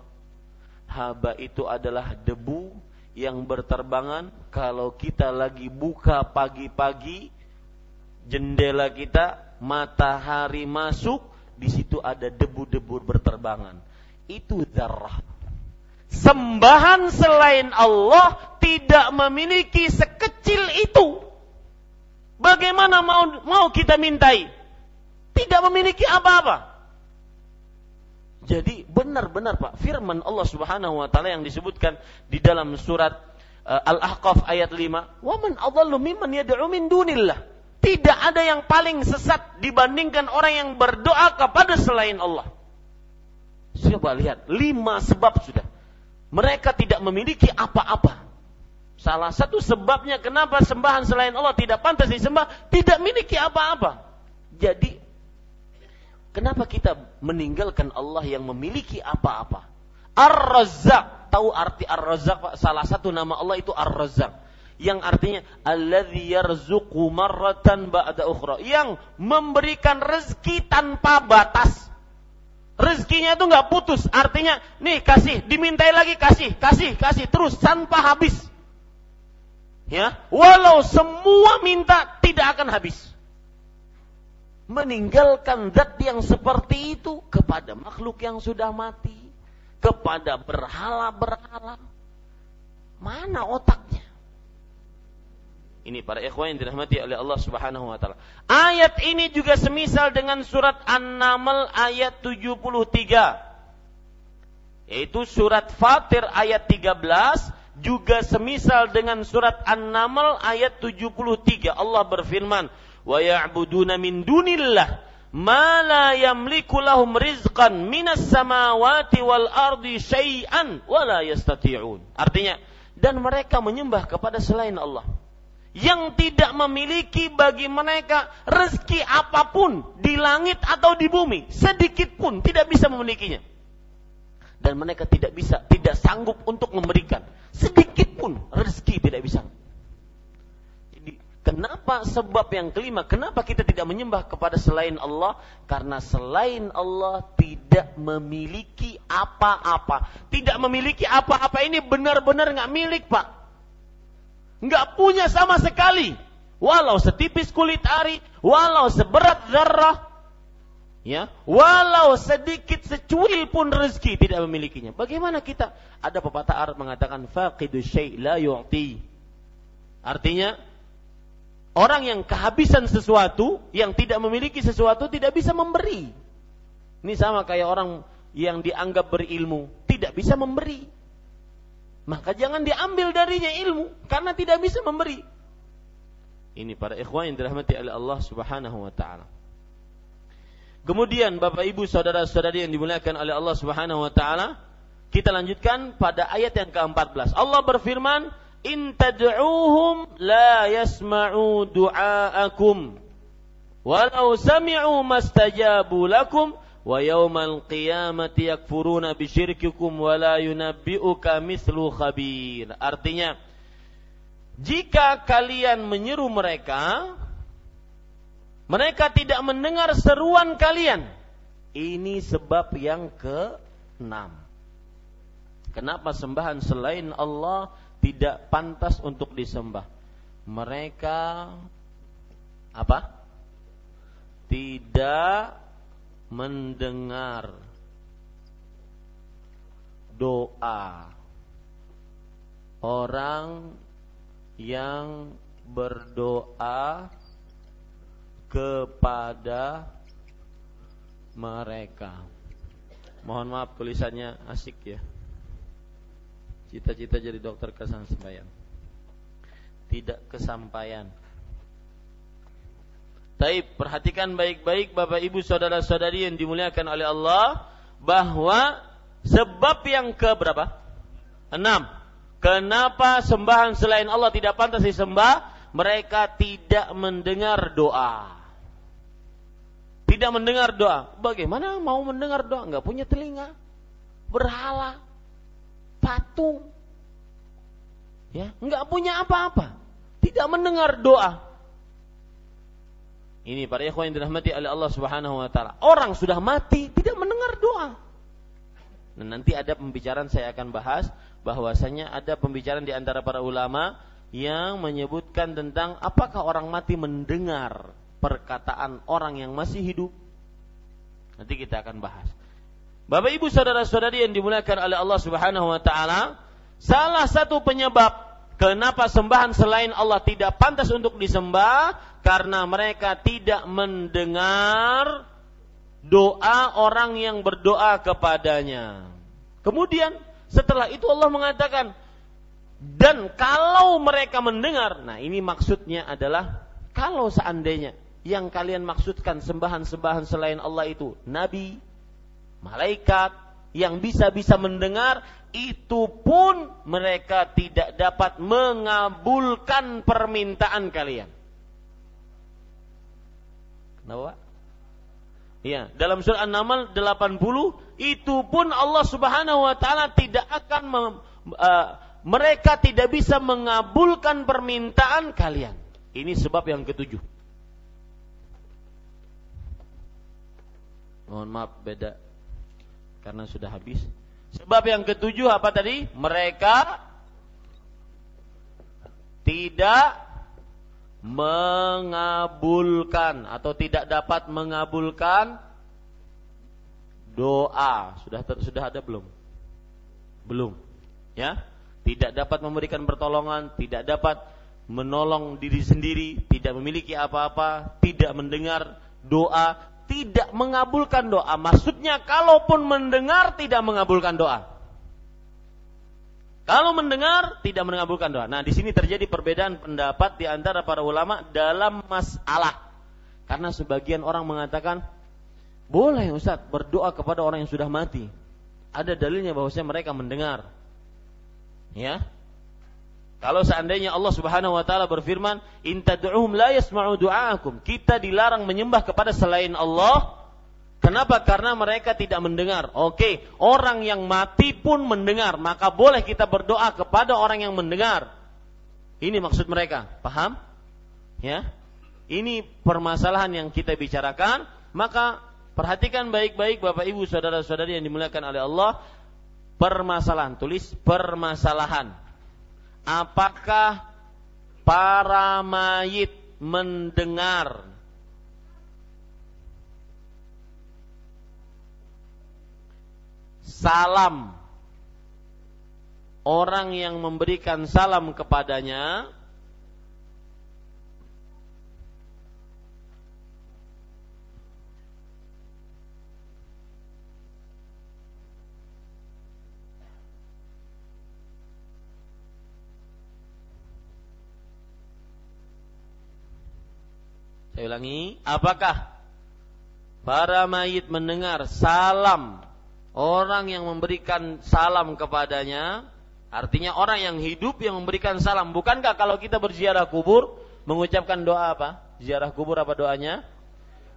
Haba itu adalah debu yang berterbangan kalau kita lagi buka pagi-pagi jendela kita matahari masuk di situ ada debu-debu berterbangan itu zarrah sembahan selain Allah tidak memiliki sekecil itu. Bagaimana mau mau kita mintai? Tidak memiliki apa-apa. Jadi benar-benar Pak, firman Allah Subhanahu wa taala yang disebutkan di dalam surat uh, Al-Ahqaf ayat 5, "Wa man adallu mimman yad'u min dunillah." Tidak ada yang paling sesat dibandingkan orang yang berdoa kepada selain Allah. Coba lihat, lima sebab sudah. Mereka tidak memiliki apa-apa. Salah satu sebabnya kenapa sembahan selain Allah tidak pantas disembah, tidak memiliki apa-apa. Jadi Kenapa kita meninggalkan Allah yang memiliki apa-apa? Ar-Razzaq. Tahu arti Ar-Razzaq Pak? Salah satu nama Allah itu Ar-Razzaq. Yang artinya alladzi yarzuqu marratan ba'da ukhra. Yang memberikan rezeki tanpa batas. Rezekinya itu nggak putus. Artinya, nih kasih, dimintai lagi kasih, kasih, kasih terus tanpa habis. Ya, walau semua minta tidak akan habis meninggalkan zat yang seperti itu kepada makhluk yang sudah mati, kepada berhala-berhala. Mana otaknya? Ini para ikhwan yang dirahmati oleh Allah Subhanahu wa taala. Ayat ini juga semisal dengan surat An-Naml ayat 73. Yaitu surat Fatir ayat 13 juga semisal dengan surat An-Naml ayat 73. Allah berfirman, wa ya'buduna min dunillah ma la yamliku lahum rizqan minas samawati wal ardi syai'an wa la yastati'un. Artinya, dan mereka menyembah kepada selain Allah yang tidak memiliki bagi mereka rezeki apa pun di langit atau di bumi, sedikit pun tidak bisa memilikinya. Dan mereka tidak bisa, tidak sanggup untuk memberikan sedikit pun rezeki tidak bisa Kenapa sebab yang kelima? Kenapa kita tidak menyembah kepada selain Allah? Karena selain Allah tidak memiliki apa-apa. Tidak memiliki apa-apa ini benar-benar nggak milik pak. Nggak punya sama sekali. Walau setipis kulit ari, walau seberat zarah, ya, walau sedikit secuil pun rezeki tidak memilikinya. Bagaimana kita? Ada pepatah Arab mengatakan faqidu syai' la yu'ti. Artinya Orang yang kehabisan sesuatu, yang tidak memiliki sesuatu, tidak bisa memberi. Ini sama kayak orang yang dianggap berilmu, tidak bisa memberi. Maka jangan diambil darinya ilmu, karena tidak bisa memberi. Ini para ikhwan yang dirahmati oleh Allah Subhanahu wa taala. Kemudian Bapak Ibu saudara-saudari yang dimuliakan oleh Allah Subhanahu wa taala, kita lanjutkan pada ayat yang ke-14. Allah berfirman, in tad'uuhum la yasma'u du'aakum walau sami'u mastajabu lakum wa yaumal qiyamati yakfuruna bisyirkikum wa la yunabbi'uka mithlu artinya jika kalian menyeru mereka mereka tidak mendengar seruan kalian ini sebab yang ke-6 kenapa sembahan selain Allah tidak pantas untuk disembah. Mereka apa? Tidak mendengar doa orang yang berdoa kepada mereka. Mohon maaf tulisannya asik ya. Cita-cita jadi dokter kesampaian. Tidak kesampaian. Tapi perhatikan baik-baik Bapak Ibu saudara-saudari yang dimuliakan oleh Allah bahwa sebab yang ke berapa? Enam. Kenapa sembahan selain Allah tidak pantas disembah? Mereka tidak mendengar doa. Tidak mendengar doa. Bagaimana mau mendengar doa? Enggak punya telinga. Berhala patung. Ya, nggak punya apa-apa. Tidak mendengar doa. Ini para ikhwan yang dirahmati oleh Allah Subhanahu wa taala. Orang sudah mati tidak mendengar doa. Dan nanti ada pembicaraan saya akan bahas bahwasanya ada pembicaraan di antara para ulama yang menyebutkan tentang apakah orang mati mendengar perkataan orang yang masih hidup. Nanti kita akan bahas. Bapak Ibu saudara-saudari yang dimuliakan oleh Allah Subhanahu wa taala, salah satu penyebab Kenapa sembahan selain Allah tidak pantas untuk disembah? Karena mereka tidak mendengar doa orang yang berdoa kepadanya. Kemudian setelah itu Allah mengatakan, dan kalau mereka mendengar, nah ini maksudnya adalah kalau seandainya yang kalian maksudkan sembahan-sembahan selain Allah itu nabi, malaikat yang bisa-bisa mendengar, itu pun mereka tidak dapat mengabulkan permintaan kalian. Kenapa? Ya, dalam surah An-Naml 80 itu pun Allah Subhanahu wa taala tidak akan mem, uh, mereka tidak bisa mengabulkan permintaan kalian. Ini sebab yang ketujuh. Mohon maaf beda karena sudah habis. Sebab yang ketujuh apa tadi? Mereka tidak mengabulkan atau tidak dapat mengabulkan doa. Sudah ter, sudah ada belum? Belum. Ya? Tidak dapat memberikan pertolongan, tidak dapat menolong diri sendiri, tidak memiliki apa-apa, tidak mendengar doa, tidak mengabulkan doa. Maksudnya kalaupun mendengar tidak mengabulkan doa. Kalau mendengar tidak mengabulkan doa. Nah, di sini terjadi perbedaan pendapat di antara para ulama dalam masalah. Karena sebagian orang mengatakan boleh Ustaz berdoa kepada orang yang sudah mati. Ada dalilnya bahwasanya mereka mendengar. Ya. Kalau seandainya Allah Subhanahu wa taala berfirman, "In tad'uhum la yasma'u du'aakum." Kita dilarang menyembah kepada selain Allah Kenapa? Karena mereka tidak mendengar. Oke, orang yang mati pun mendengar, maka boleh kita berdoa kepada orang yang mendengar. Ini maksud mereka. Paham? Ya. Ini permasalahan yang kita bicarakan, maka perhatikan baik-baik Bapak Ibu saudara-saudari yang dimuliakan oleh Allah. Permasalahan, tulis permasalahan. Apakah para mayit mendengar? Salam. Orang yang memberikan salam kepadanya Saya ulangi, apakah para mayit mendengar salam orang yang memberikan salam kepadanya, artinya orang yang hidup yang memberikan salam. Bukankah kalau kita berziarah kubur mengucapkan doa apa? Ziarah kubur apa doanya?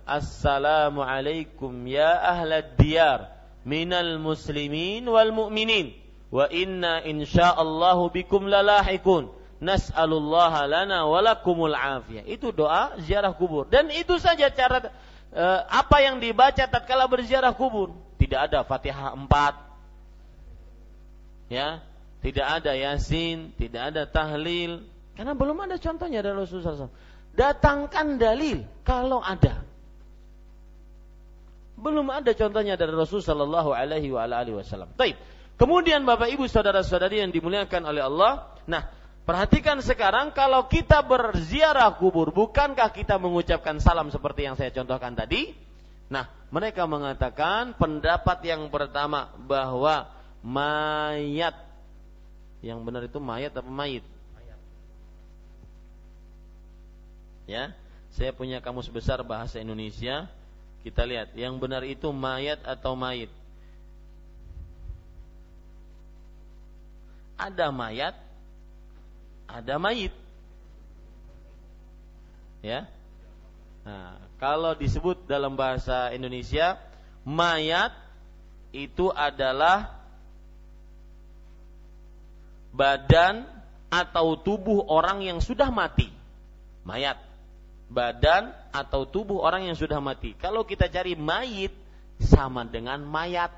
Assalamualaikum ya ahlad diyar minal muslimin wal mu'minin wa inna insyaallahu bikum lalahikun nas'alullaha lana walakumul afiyah. Itu doa ziarah kubur dan itu saja cara eh, apa yang dibaca tatkala berziarah kubur tidak ada Fatihah 4. Ya, tidak ada Yasin, tidak ada tahlil karena belum ada contohnya dari Rasulullah SAW. Datangkan dalil kalau ada. Belum ada contohnya dari Rasul Shallallahu Alaihi Wasallam. Kemudian Bapak Ibu saudara-saudari yang dimuliakan oleh Allah, nah perhatikan sekarang kalau kita berziarah kubur, bukankah kita mengucapkan salam seperti yang saya contohkan tadi? Nah, mereka mengatakan pendapat yang pertama bahwa mayat yang benar itu mayat apa mayit? Ya, saya punya kamus besar bahasa Indonesia. Kita lihat yang benar itu mayat atau mayit. Ada mayat, ada mayit. Ya, Nah, kalau disebut dalam bahasa Indonesia, mayat itu adalah badan atau tubuh orang yang sudah mati. Mayat. Badan atau tubuh orang yang sudah mati. Kalau kita cari mayit sama dengan mayat.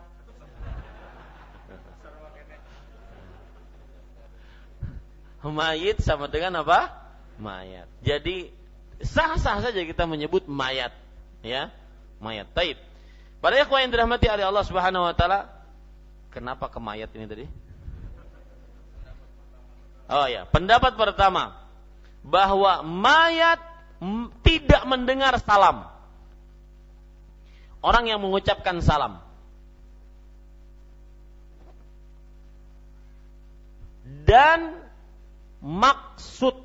Mayit sama dengan apa? Mayat. Jadi sah-sah saja kita menyebut mayat, ya, mayat. Taib. Pada ikhwan yang dirahmati oleh Allah Subhanahu wa taala, kenapa ke mayat ini tadi? Oh ya, pendapat pertama bahwa mayat tidak mendengar salam. Orang yang mengucapkan salam. Dan maksud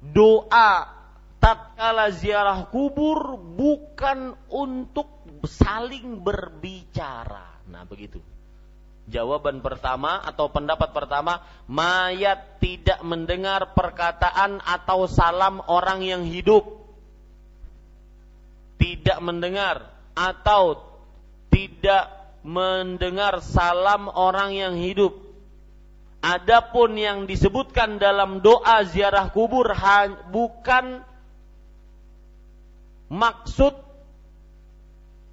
doa tatkala ziarah kubur bukan untuk saling berbicara. Nah, begitu. Jawaban pertama atau pendapat pertama, mayat tidak mendengar perkataan atau salam orang yang hidup. Tidak mendengar atau tidak mendengar salam orang yang hidup. Adapun yang disebutkan dalam doa ziarah kubur bukan maksud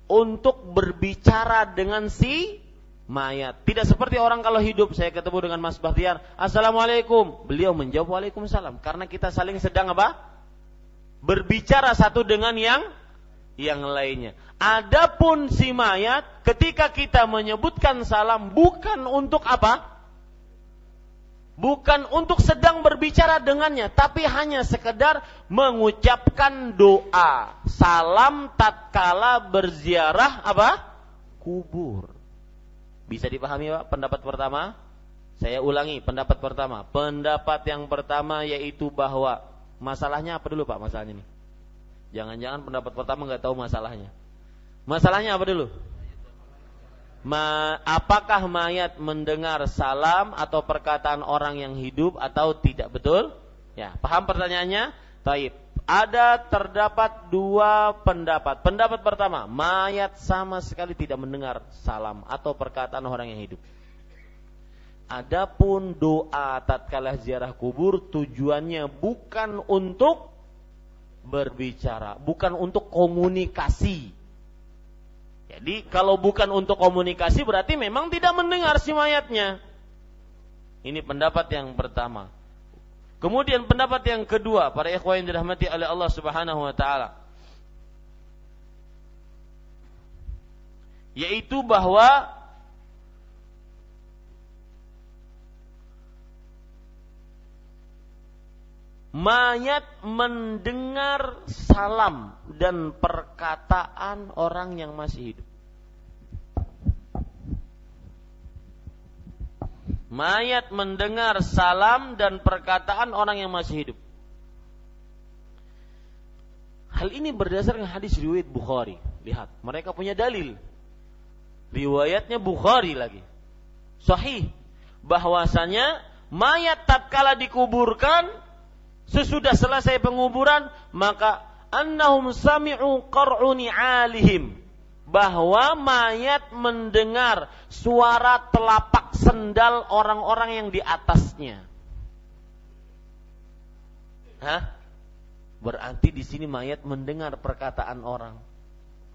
untuk berbicara dengan si mayat. Tidak seperti orang kalau hidup, saya ketemu dengan Mas Bahtiar, Assalamualaikum. Beliau menjawab Waalaikumsalam. Karena kita saling sedang apa? Berbicara satu dengan yang yang lainnya. Adapun si mayat, ketika kita menyebutkan salam bukan untuk apa? Bukan untuk sedang berbicara dengannya, tapi hanya sekedar mengucapkan doa. Salam tatkala berziarah apa? Kubur. Bisa dipahami Pak pendapat pertama? Saya ulangi pendapat pertama. Pendapat yang pertama yaitu bahwa masalahnya apa dulu Pak masalahnya ini? Jangan-jangan pendapat pertama nggak tahu masalahnya. Masalahnya apa dulu? Ma, apakah mayat mendengar salam atau perkataan orang yang hidup atau tidak betul? Ya, paham pertanyaannya? Taib ada terdapat dua pendapat. Pendapat pertama, mayat sama sekali tidak mendengar salam atau perkataan orang yang hidup. Adapun doa tatkala ziarah kubur tujuannya bukan untuk berbicara, bukan untuk komunikasi. Jadi kalau bukan untuk komunikasi berarti memang tidak mendengar si mayatnya. Ini pendapat yang pertama. Kemudian pendapat yang kedua, para ikhwan yang dirahmati oleh Allah Subhanahu wa taala. Yaitu bahwa mayat mendengar salam dan perkataan orang yang masih hidup. Mayat mendengar salam dan perkataan orang yang masih hidup. Hal ini berdasarkan hadis riwayat Bukhari. Lihat, mereka punya dalil. Riwayatnya Bukhari lagi. Sahih bahwasanya mayat tatkala dikuburkan sesudah selesai penguburan maka annahum sami'u qar'uni alihim bahwa mayat mendengar suara telapak sendal orang-orang yang di atasnya. Hah? Berarti di sini mayat mendengar perkataan orang.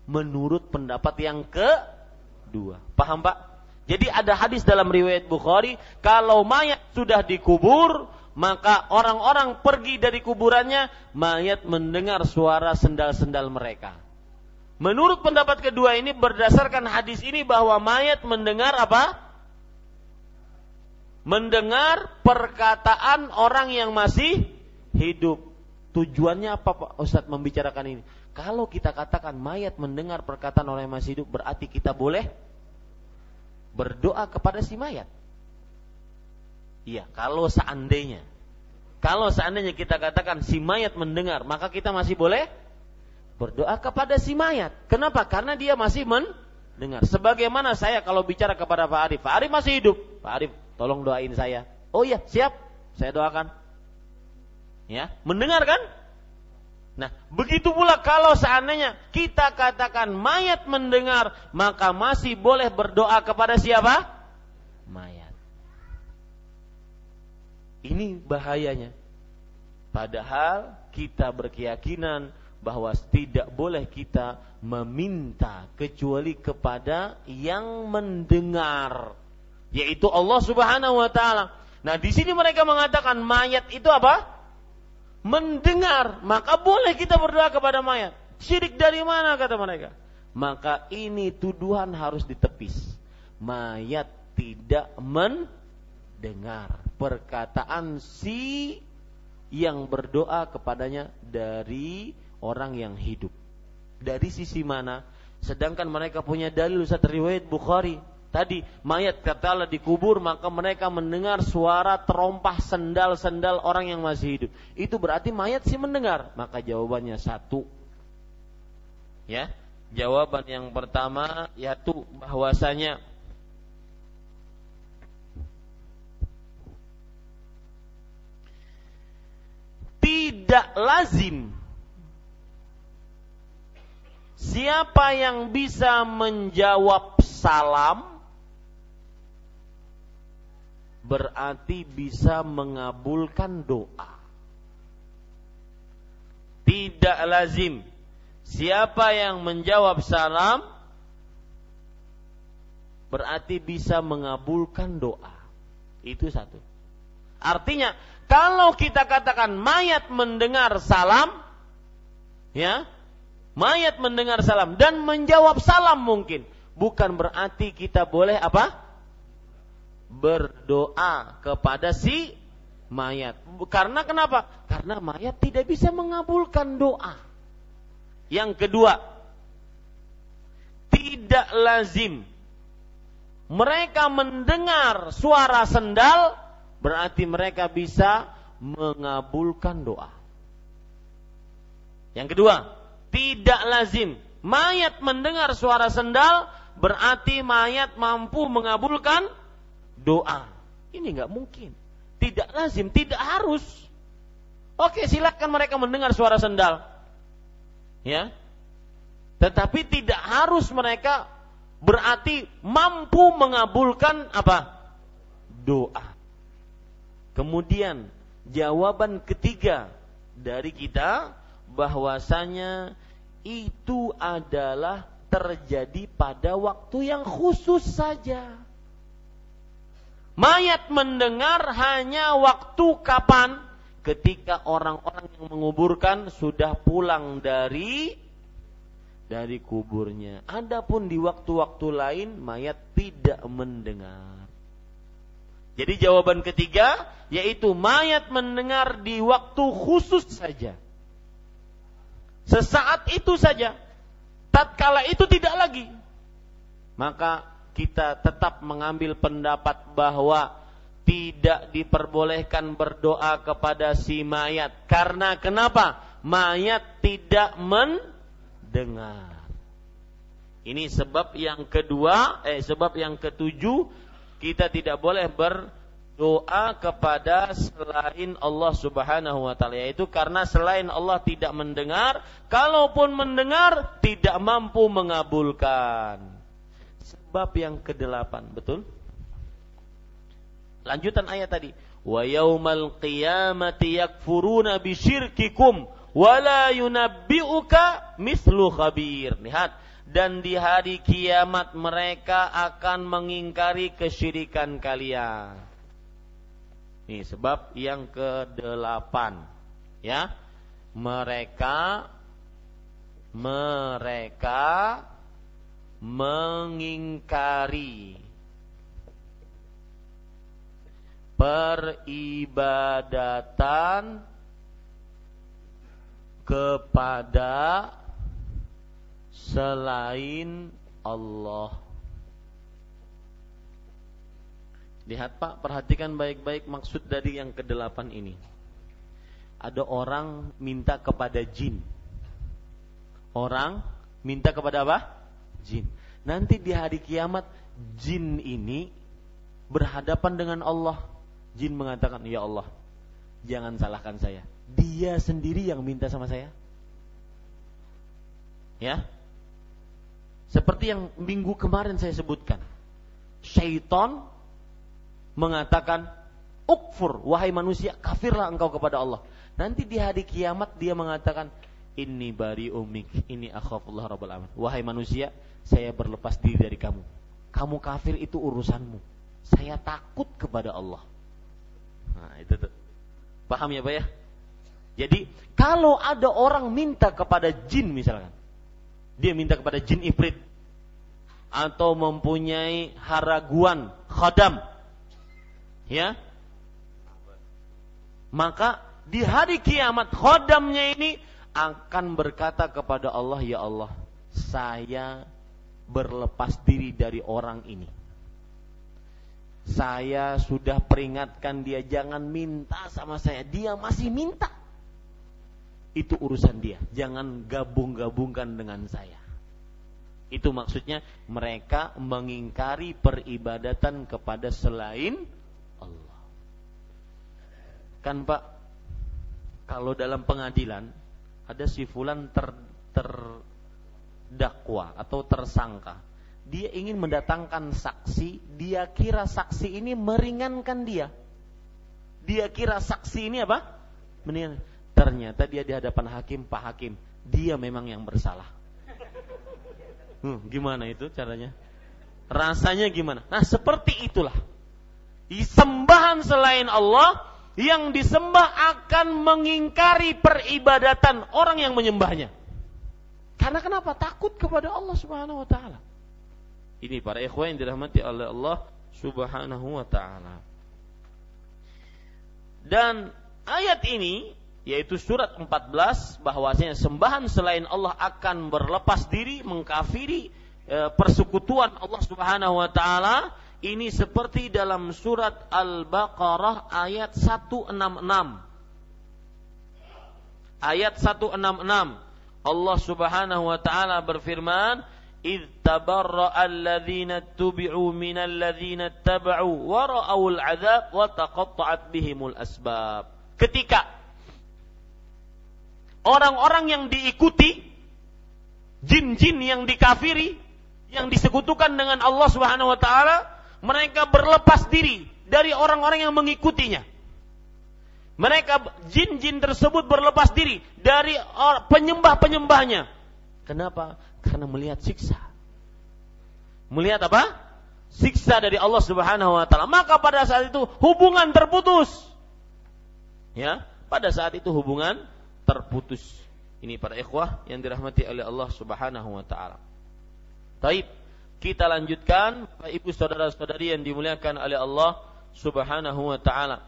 Menurut pendapat yang kedua. Paham Pak? Jadi ada hadis dalam riwayat Bukhari, kalau mayat sudah dikubur, maka orang-orang pergi dari kuburannya, mayat mendengar suara sendal-sendal mereka. Menurut pendapat kedua ini berdasarkan hadis ini bahwa mayat mendengar apa? Mendengar perkataan orang yang masih hidup. Tujuannya apa Pak Ustadz membicarakan ini? Kalau kita katakan mayat mendengar perkataan orang yang masih hidup berarti kita boleh berdoa kepada si mayat. Iya, kalau seandainya kalau seandainya kita katakan si mayat mendengar, maka kita masih boleh berdoa kepada si mayat. Kenapa? Karena dia masih mendengar. Sebagaimana saya kalau bicara kepada Pak Arif, Pak Arif masih hidup. Pak Arif, tolong doain saya. Oh iya, siap. Saya doakan. Ya, mendengar kan? Nah, begitu pula kalau seandainya kita katakan mayat mendengar, maka masih boleh berdoa kepada siapa? Mayat. Ini bahayanya. Padahal kita berkeyakinan bahwa tidak boleh kita meminta kecuali kepada yang mendengar yaitu Allah Subhanahu wa taala. Nah, di sini mereka mengatakan mayat itu apa? Mendengar, maka boleh kita berdoa kepada mayat. Syirik dari mana kata mereka? Maka ini tuduhan harus ditepis. Mayat tidak mendengar perkataan si yang berdoa kepadanya dari orang yang hidup. Dari sisi mana? Sedangkan mereka punya dalil Ustaz riwayat Bukhari. Tadi mayat katalah dikubur maka mereka mendengar suara terompah sendal-sendal orang yang masih hidup. Itu berarti mayat sih mendengar. Maka jawabannya satu. Ya. Jawaban yang pertama yaitu bahwasanya tidak lazim siapa yang bisa menjawab salam berarti bisa mengabulkan doa. Tidak lazim siapa yang menjawab salam berarti bisa mengabulkan doa. Itu satu. Artinya kalau kita katakan mayat mendengar salam, ya, mayat mendengar salam dan menjawab salam mungkin, bukan berarti kita boleh apa? Berdoa kepada si mayat. Karena kenapa? Karena mayat tidak bisa mengabulkan doa. Yang kedua, tidak lazim mereka mendengar suara sendal berarti mereka bisa mengabulkan doa. Yang kedua, tidak lazim mayat mendengar suara sendal berarti mayat mampu mengabulkan doa. Ini nggak mungkin. Tidak lazim, tidak harus. Oke, silakan mereka mendengar suara sendal. Ya. Tetapi tidak harus mereka berarti mampu mengabulkan apa? Doa. Kemudian jawaban ketiga dari kita bahwasanya itu adalah terjadi pada waktu yang khusus saja. Mayat mendengar hanya waktu kapan? Ketika orang-orang yang menguburkan sudah pulang dari dari kuburnya. Adapun di waktu-waktu lain mayat tidak mendengar. Jadi jawaban ketiga yaitu mayat mendengar di waktu khusus saja. Sesaat itu saja. Tatkala itu tidak lagi. Maka kita tetap mengambil pendapat bahwa tidak diperbolehkan berdoa kepada si mayat. Karena kenapa? Mayat tidak mendengar. Ini sebab yang kedua, eh sebab yang ketujuh kita tidak boleh berdoa kepada selain Allah Subhanahu wa taala yaitu karena selain Allah tidak mendengar, kalaupun mendengar tidak mampu mengabulkan. Sebab yang kedelapan, betul? Lanjutan ayat tadi, wa yaumal qiyamati yakfuruna bisyirkikum wala yunabbi'uka mislu khabir. Lihat, dan di hari kiamat mereka akan mengingkari kesyirikan kalian. Ini sebab yang kedelapan, ya. Mereka mereka mengingkari peribadatan kepada selain Allah. Lihat Pak, perhatikan baik-baik maksud dari yang kedelapan ini. Ada orang minta kepada jin. Orang minta kepada apa? Jin. Nanti di hari kiamat jin ini berhadapan dengan Allah. Jin mengatakan, "Ya Allah, jangan salahkan saya. Dia sendiri yang minta sama saya." Ya, seperti yang minggu kemarin saya sebutkan. Syaitan mengatakan, Ukfur, wahai manusia, kafirlah engkau kepada Allah. Nanti di hari kiamat dia mengatakan, ini bari umik, ini akhafullah rabbal alamin. Wahai manusia, saya berlepas diri dari kamu. Kamu kafir itu urusanmu. Saya takut kepada Allah. Nah, itu tuh. Paham ya, Pak ya? Jadi, kalau ada orang minta kepada jin misalkan, dia minta kepada jin ifrit atau mempunyai haraguan khadam ya Maka di hari kiamat khodamnya ini akan berkata kepada Allah, "Ya Allah, saya berlepas diri dari orang ini." Saya sudah peringatkan dia jangan minta sama saya, dia masih minta. Itu urusan dia, jangan gabung-gabungkan dengan saya. Itu maksudnya mereka mengingkari peribadatan kepada selain. Kan Pak, kalau dalam pengadilan ada si fulan ter, terdakwa atau tersangka. Dia ingin mendatangkan saksi, dia kira saksi ini meringankan dia. Dia kira saksi ini apa? Mendingan. Ternyata dia di hadapan hakim, Pak Hakim, dia memang yang bersalah Hmm, gimana itu caranya? Rasanya gimana? Nah, seperti itulah. Sembahan selain Allah yang disembah akan mengingkari peribadatan orang yang menyembahnya. Karena kenapa? Takut kepada Allah Subhanahu wa taala. Ini para ikhwan yang dirahmati oleh Allah Subhanahu wa taala. Dan ayat ini yaitu surat 14 bahwasanya sembahan selain Allah akan berlepas diri mengkafiri e, persekutuan Allah Subhanahu wa taala ini seperti dalam surat Al-Baqarah ayat 166. Ayat 166. Allah Subhanahu wa taala berfirman, "Idz tabarra'a alladziina tubi'u minal ladziina tabau wa ra'awul 'adzab wa taqatta'at bihimul asbab." Ketika orang-orang yang diikuti jin-jin yang dikafiri yang disekutukan dengan Allah Subhanahu wa taala mereka berlepas diri dari orang-orang yang mengikutinya. Mereka jin-jin tersebut berlepas diri dari penyembah-penyembahnya. Kenapa? Karena melihat siksa. Melihat apa? Siksa dari Allah Subhanahu wa taala. Maka pada saat itu hubungan terputus. Ya, pada saat itu hubungan terputus. Ini para ikhwah yang dirahmati oleh Allah Subhanahu wa taala. Taib, kita lanjutkan Bapak Ibu saudara-saudari yang dimuliakan oleh Allah Subhanahu wa taala.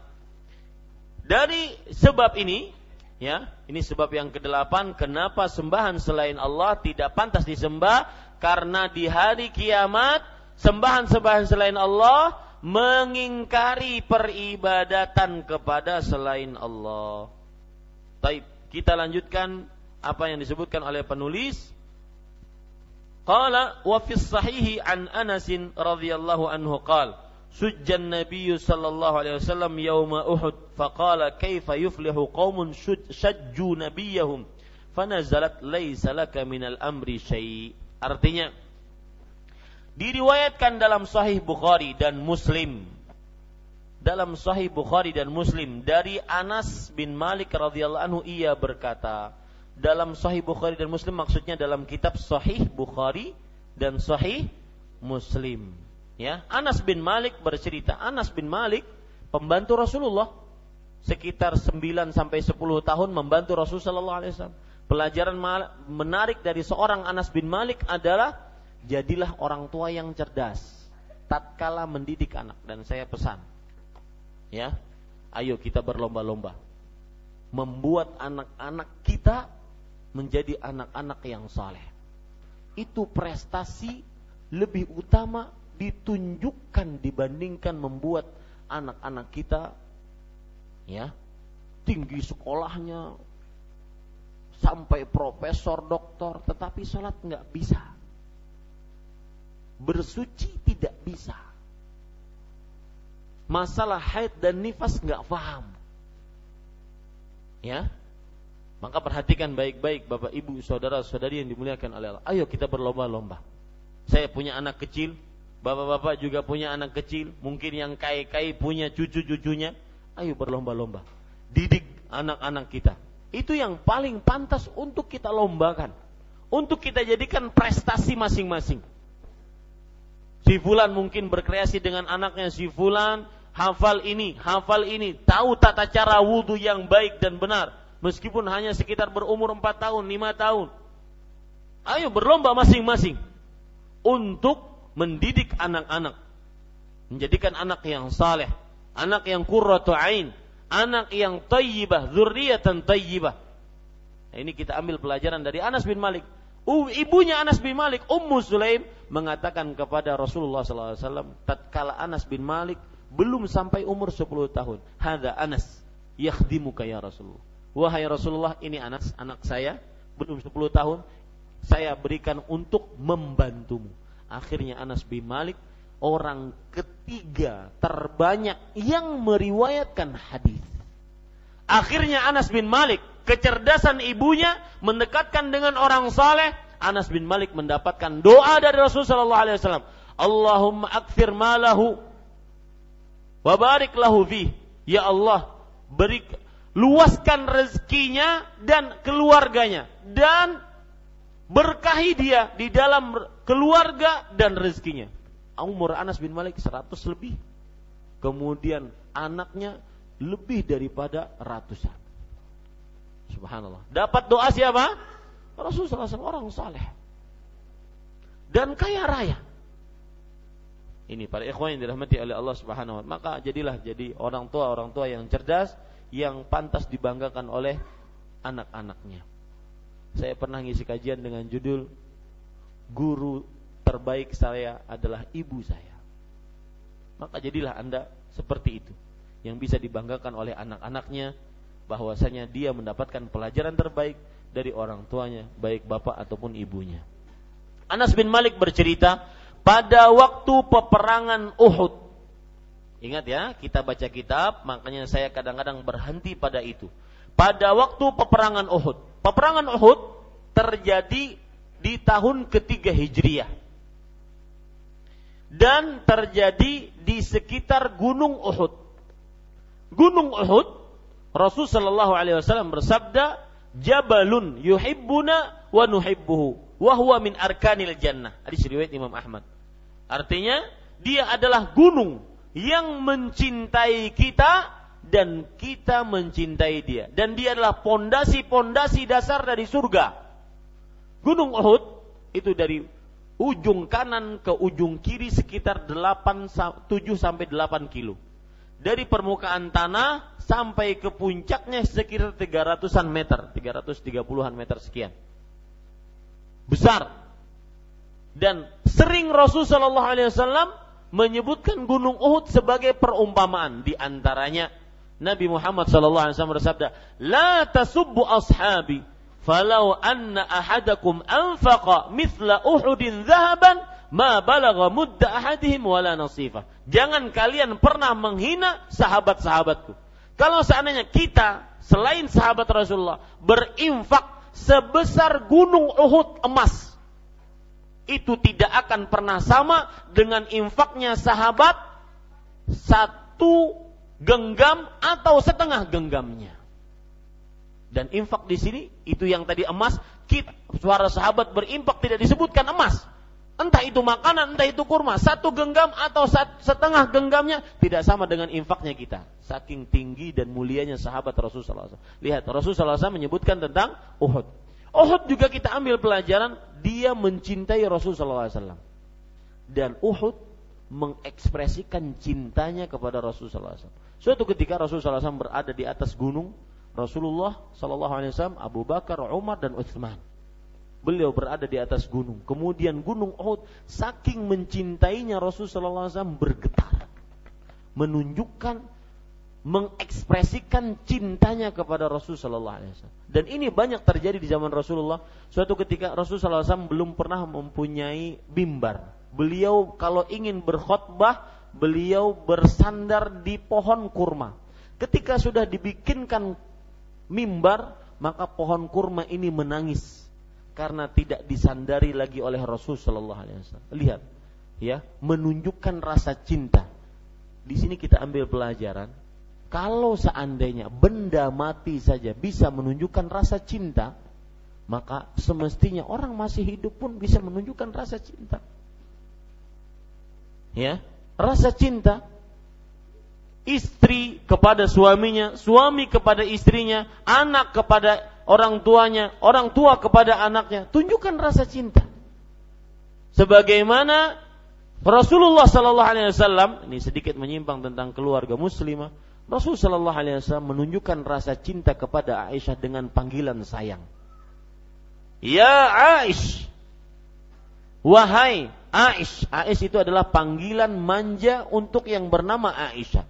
Dari sebab ini, ya, ini sebab yang kedelapan kenapa sembahan selain Allah tidak pantas disembah karena di hari kiamat sembahan-sembahan selain Allah mengingkari peribadatan kepada selain Allah. Taib. Kita lanjutkan apa yang disebutkan oleh penulis. Qala wa fi sahihi an Anas radhiyallahu anhu qala sujjan Nabi sallallahu alaihi wasallam yauma Uhud faqala kaifa yuflihu qaumun shajju nabiyahum fanazalat laisa laka minal amri syai artinya diriwayatkan dalam sahih Bukhari dan Muslim dalam Sahih Bukhari dan Muslim dari Anas bin Malik radhiyallahu anhu ia berkata dalam Sahih Bukhari dan Muslim maksudnya dalam kitab Sahih Bukhari dan Sahih Muslim. Ya Anas bin Malik bercerita Anas bin Malik pembantu Rasulullah sekitar 9 sampai 10 tahun membantu Rasulullah sallallahu alaihi pelajaran menarik dari seorang Anas bin Malik adalah jadilah orang tua yang cerdas tatkala mendidik anak. Dan saya pesan Ya, ayo kita berlomba-lomba membuat anak-anak kita menjadi anak-anak yang saleh. Itu prestasi lebih utama ditunjukkan dibandingkan membuat anak-anak kita ya tinggi sekolahnya sampai profesor doktor tetapi sholat nggak bisa bersuci tidak bisa masalah haid dan nifas nggak paham. Ya, maka perhatikan baik-baik Bapak Ibu saudara-saudari yang dimuliakan oleh Allah. Ayo kita berlomba-lomba. Saya punya anak kecil, Bapak-bapak juga punya anak kecil, mungkin yang kai-kai punya cucu-cucunya. Ayo berlomba-lomba. Didik anak-anak kita. Itu yang paling pantas untuk kita lombakan. Untuk kita jadikan prestasi masing-masing. Si fulan mungkin berkreasi dengan anaknya si fulan, hafal ini, hafal ini, tahu tata cara wudhu yang baik dan benar. Meskipun hanya sekitar berumur 4 tahun, 5 tahun. Ayo berlomba masing-masing untuk mendidik anak-anak. Menjadikan anak yang saleh, anak yang qurratu ain, anak yang tayyibah, zurriyatan tayyibah. Nah, ini kita ambil pelajaran dari Anas bin Malik. Ibunya Anas bin Malik, Ummu Sulaim mengatakan kepada Rasulullah SAW, tatkala Anas bin Malik belum sampai umur 10 tahun. Hada Anas, yakhdimuka ya Rasulullah. Wahai Rasulullah, ini Anas, anak saya, belum 10 tahun, saya berikan untuk membantumu. Akhirnya Anas bin Malik orang ketiga terbanyak yang meriwayatkan hadis. Akhirnya Anas bin Malik, kecerdasan ibunya mendekatkan dengan orang saleh. Anas bin Malik mendapatkan doa dari Rasulullah SAW. Allahumma akfir malahu wa barik lahu fi. Ya Allah, beri luaskan rezekinya dan keluarganya dan berkahi dia di dalam keluarga dan rezekinya umur Anas bin Malik 100 lebih. Kemudian anaknya lebih daripada ratusan. Subhanallah. Dapat doa siapa? Rasulullah SAW orang saleh. Dan kaya raya. Ini para ikhwan yang dirahmati oleh Allah Subhanahu wa Maka jadilah jadi orang tua orang tua yang cerdas yang pantas dibanggakan oleh anak-anaknya. Saya pernah ngisi kajian dengan judul Guru terbaik saya adalah ibu saya. Maka jadilah Anda seperti itu yang bisa dibanggakan oleh anak-anaknya bahwasanya dia mendapatkan pelajaran terbaik dari orang tuanya, baik bapak ataupun ibunya. Anas bin Malik bercerita pada waktu peperangan Uhud. Ingat ya, kita baca kitab, makanya saya kadang-kadang berhenti pada itu. Pada waktu peperangan Uhud. Peperangan Uhud terjadi di tahun ketiga Hijriah dan terjadi di sekitar Gunung Uhud. Gunung Uhud, Rasul Shallallahu Alaihi Wasallam bersabda, Jabalun yuhibbuna wa nuhibbuhu, wa huwa min arkanil jannah. Hadis riwayat Imam Ahmad. Artinya, dia adalah gunung yang mencintai kita dan kita mencintai dia. Dan dia adalah pondasi-pondasi dasar dari surga. Gunung Uhud itu dari ujung kanan ke ujung kiri sekitar 8 7 sampai 8 kilo. Dari permukaan tanah sampai ke puncaknya sekitar 300-an meter, 330-an meter sekian. Besar. Dan sering Rasulullah Shallallahu alaihi wasallam menyebutkan Gunung Uhud sebagai perumpamaan di antaranya Nabi Muhammad sallallahu alaihi wasallam bersabda, "La tasubbu ashabi falau anna ahadakum anfaqa mithla uhudin zahaban ma balagha mudda ahadihim wala nasifa. Jangan kalian pernah menghina sahabat-sahabatku. Kalau seandainya kita selain sahabat Rasulullah berinfak sebesar gunung Uhud emas, itu tidak akan pernah sama dengan infaknya sahabat satu genggam atau setengah genggamnya. Dan infak di sini itu yang tadi emas, kita, suara sahabat berimpak tidak disebutkan emas. Entah itu makanan, entah itu kurma, satu genggam atau setengah genggamnya tidak sama dengan infaknya kita. Saking tinggi dan mulianya sahabat Rasulullah SAW. Lihat, Rasulullah SAW menyebutkan tentang Uhud. Uhud juga kita ambil pelajaran, dia mencintai Rasulullah SAW. Dan Uhud mengekspresikan cintanya kepada Rasulullah SAW. Suatu ketika Rasulullah SAW berada di atas gunung, Rasulullah Shallallahu Alaihi Wasallam, Abu Bakar, Umar dan Utsman. Beliau berada di atas gunung. Kemudian gunung Uhud saking mencintainya Rasul Shallallahu Alaihi Wasallam bergetar, menunjukkan, mengekspresikan cintanya kepada Rasul Shallallahu Alaihi Wasallam. Dan ini banyak terjadi di zaman Rasulullah. Suatu ketika Rasul Shallallahu Alaihi Wasallam belum pernah mempunyai bimbar. Beliau kalau ingin berkhutbah, beliau bersandar di pohon kurma. Ketika sudah dibikinkan mimbar, maka pohon kurma ini menangis karena tidak disandari lagi oleh Rasul Shallallahu Alaihi Wasallam. Lihat, ya, menunjukkan rasa cinta. Di sini kita ambil pelajaran. Kalau seandainya benda mati saja bisa menunjukkan rasa cinta, maka semestinya orang masih hidup pun bisa menunjukkan rasa cinta. Ya, rasa cinta istri kepada suaminya, suami kepada istrinya, anak kepada orang tuanya, orang tua kepada anaknya. Tunjukkan rasa cinta. Sebagaimana Rasulullah Sallallahu Alaihi Wasallam ini sedikit menyimpang tentang keluarga muslimah. Rasul Shallallahu Alaihi Wasallam menunjukkan rasa cinta kepada Aisyah dengan panggilan sayang. Ya Aish, wahai Aish. Aish itu adalah panggilan manja untuk yang bernama Aisyah.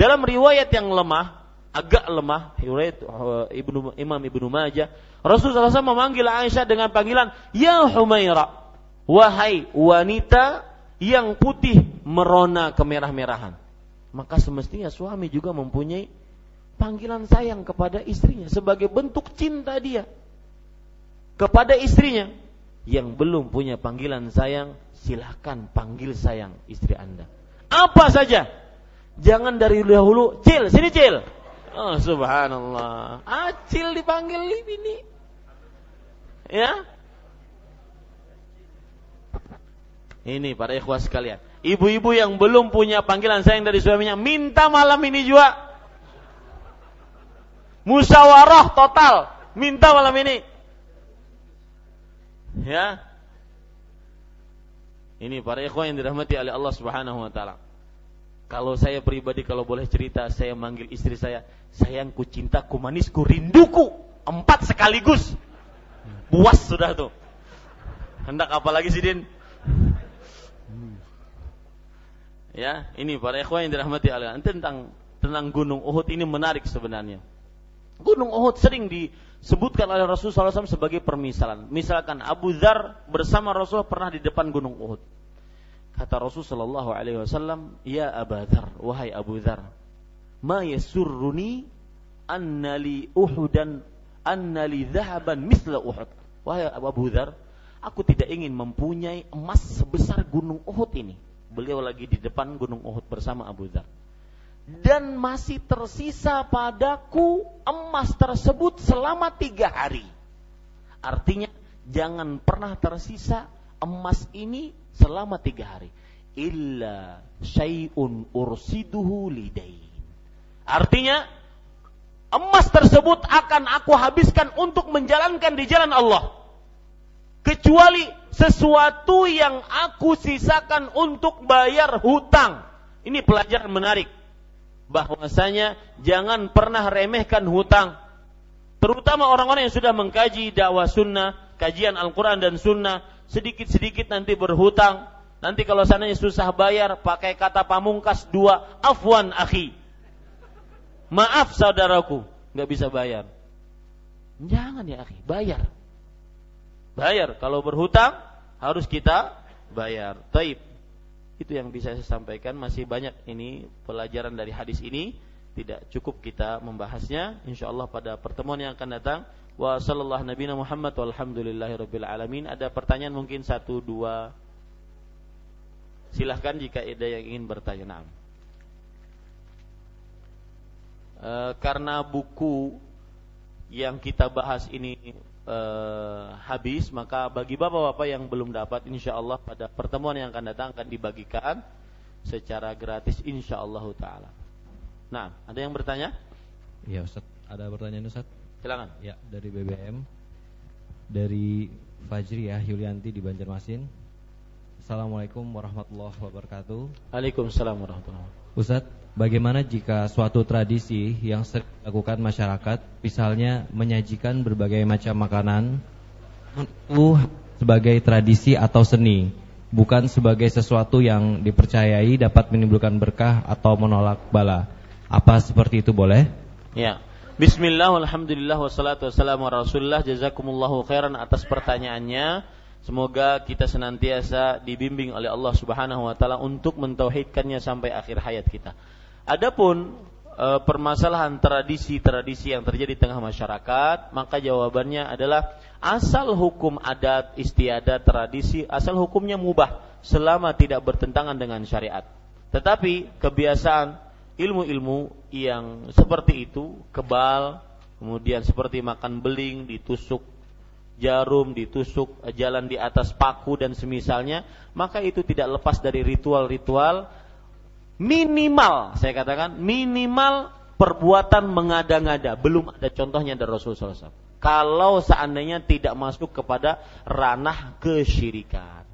Dalam riwayat yang lemah, agak lemah, riwayat uh, Ibnu Imam Ibnu Majah, Rasul SAW memanggil Aisyah dengan panggilan Ya Humaira, wahai wanita yang putih merona kemerah-merahan maka semestinya suami juga mempunyai panggilan sayang kepada istrinya sebagai bentuk cinta dia kepada istrinya. Yang belum punya panggilan sayang silahkan panggil sayang istri anda. Apa saja. Jangan dari dahulu cil sini cil. Oh subhanallah. Acil dipanggil ini ya? Ini para ikhwas sekalian Ibu-ibu yang belum punya panggilan sayang dari suaminya, minta malam ini juga. Musyawarah total, minta malam ini. Ya. Ini para ikhwan yang dirahmati oleh Allah Subhanahu wa taala. Kalau saya pribadi kalau boleh cerita, saya manggil istri saya, sayangku, cintaku, manisku, rinduku, empat sekaligus. Puas sudah tuh. Hendak apa lagi sih Din? Ya, ini para ikhwan yang dirahmati Allah. Tentang tentang Gunung Uhud ini menarik sebenarnya. Gunung Uhud sering disebutkan oleh Rasulullah SAW sebagai permisalan. Misalkan Abu Dhar bersama Rasul pernah di depan Gunung Uhud. Kata Rasulullah SAW, Ya Abu Dhar, wahai Abu Dhar, ma yasurruni annali Uhudan annali dhahaban misla Uhud. Wahai Abu Dhar, aku tidak ingin mempunyai emas sebesar Gunung Uhud ini Beliau lagi di depan Gunung Uhud bersama Abu Dhar. Dan masih tersisa padaku emas tersebut selama tiga hari. Artinya jangan pernah tersisa emas ini selama tiga hari. Illa syai'un ursiduhu lidain. Artinya emas tersebut akan aku habiskan untuk menjalankan di jalan Allah kecuali sesuatu yang aku sisakan untuk bayar hutang. Ini pelajaran menarik. Bahwasanya jangan pernah remehkan hutang. Terutama orang-orang yang sudah mengkaji dakwah sunnah, kajian Al-Quran dan sunnah, sedikit-sedikit nanti berhutang. Nanti kalau sananya susah bayar, pakai kata pamungkas dua, afwan akhi. Maaf saudaraku, nggak bisa bayar. Jangan ya akhi, bayar bayar. Kalau berhutang harus kita bayar. Taib. Itu yang bisa saya sampaikan. Masih banyak ini pelajaran dari hadis ini. Tidak cukup kita membahasnya. Insya Allah pada pertemuan yang akan datang. Wa sallallahu nabi Muhammad walhamdulillahi rabbil alamin. Ada pertanyaan mungkin satu dua. Silahkan jika ada yang ingin bertanya. Nah. Karena buku yang kita bahas ini uh, habis maka bagi bapak-bapak yang belum dapat insya Allah pada pertemuan yang akan datang akan dibagikan secara gratis insya Allah taala. Nah, ada yang bertanya? Iya Ustaz, ada pertanyaan Ustaz? Silakan. Ya, dari BBM. Dari Fajri ya, Yulianti di Banjarmasin. Assalamualaikum warahmatullahi wabarakatuh. Waalaikumsalam warahmatullahi wabarakatuh. Ustaz, Bagaimana jika suatu tradisi yang sering dilakukan masyarakat, misalnya menyajikan berbagai macam makanan, itu sebagai tradisi atau seni, bukan sebagai sesuatu yang dipercayai dapat menimbulkan berkah atau menolak bala. Apa seperti itu boleh? Ya. Bismillah, alhamdulillah, wassalatu wassalamu rasulullah, jazakumullahu khairan atas pertanyaannya. Semoga kita senantiasa dibimbing oleh Allah Subhanahu wa taala untuk mentauhidkannya sampai akhir hayat kita. Adapun e, permasalahan tradisi-tradisi yang terjadi di tengah masyarakat, maka jawabannya adalah asal hukum adat, istiadat, tradisi, asal hukumnya mubah selama tidak bertentangan dengan syariat. Tetapi kebiasaan ilmu-ilmu yang seperti itu, kebal, kemudian seperti makan beling, ditusuk jarum, ditusuk jalan di atas paku dan semisalnya, maka itu tidak lepas dari ritual-ritual minimal saya katakan minimal perbuatan mengada-ngada belum ada contohnya dari Rasulullah SAW. Kalau seandainya tidak masuk kepada ranah kesyirikan,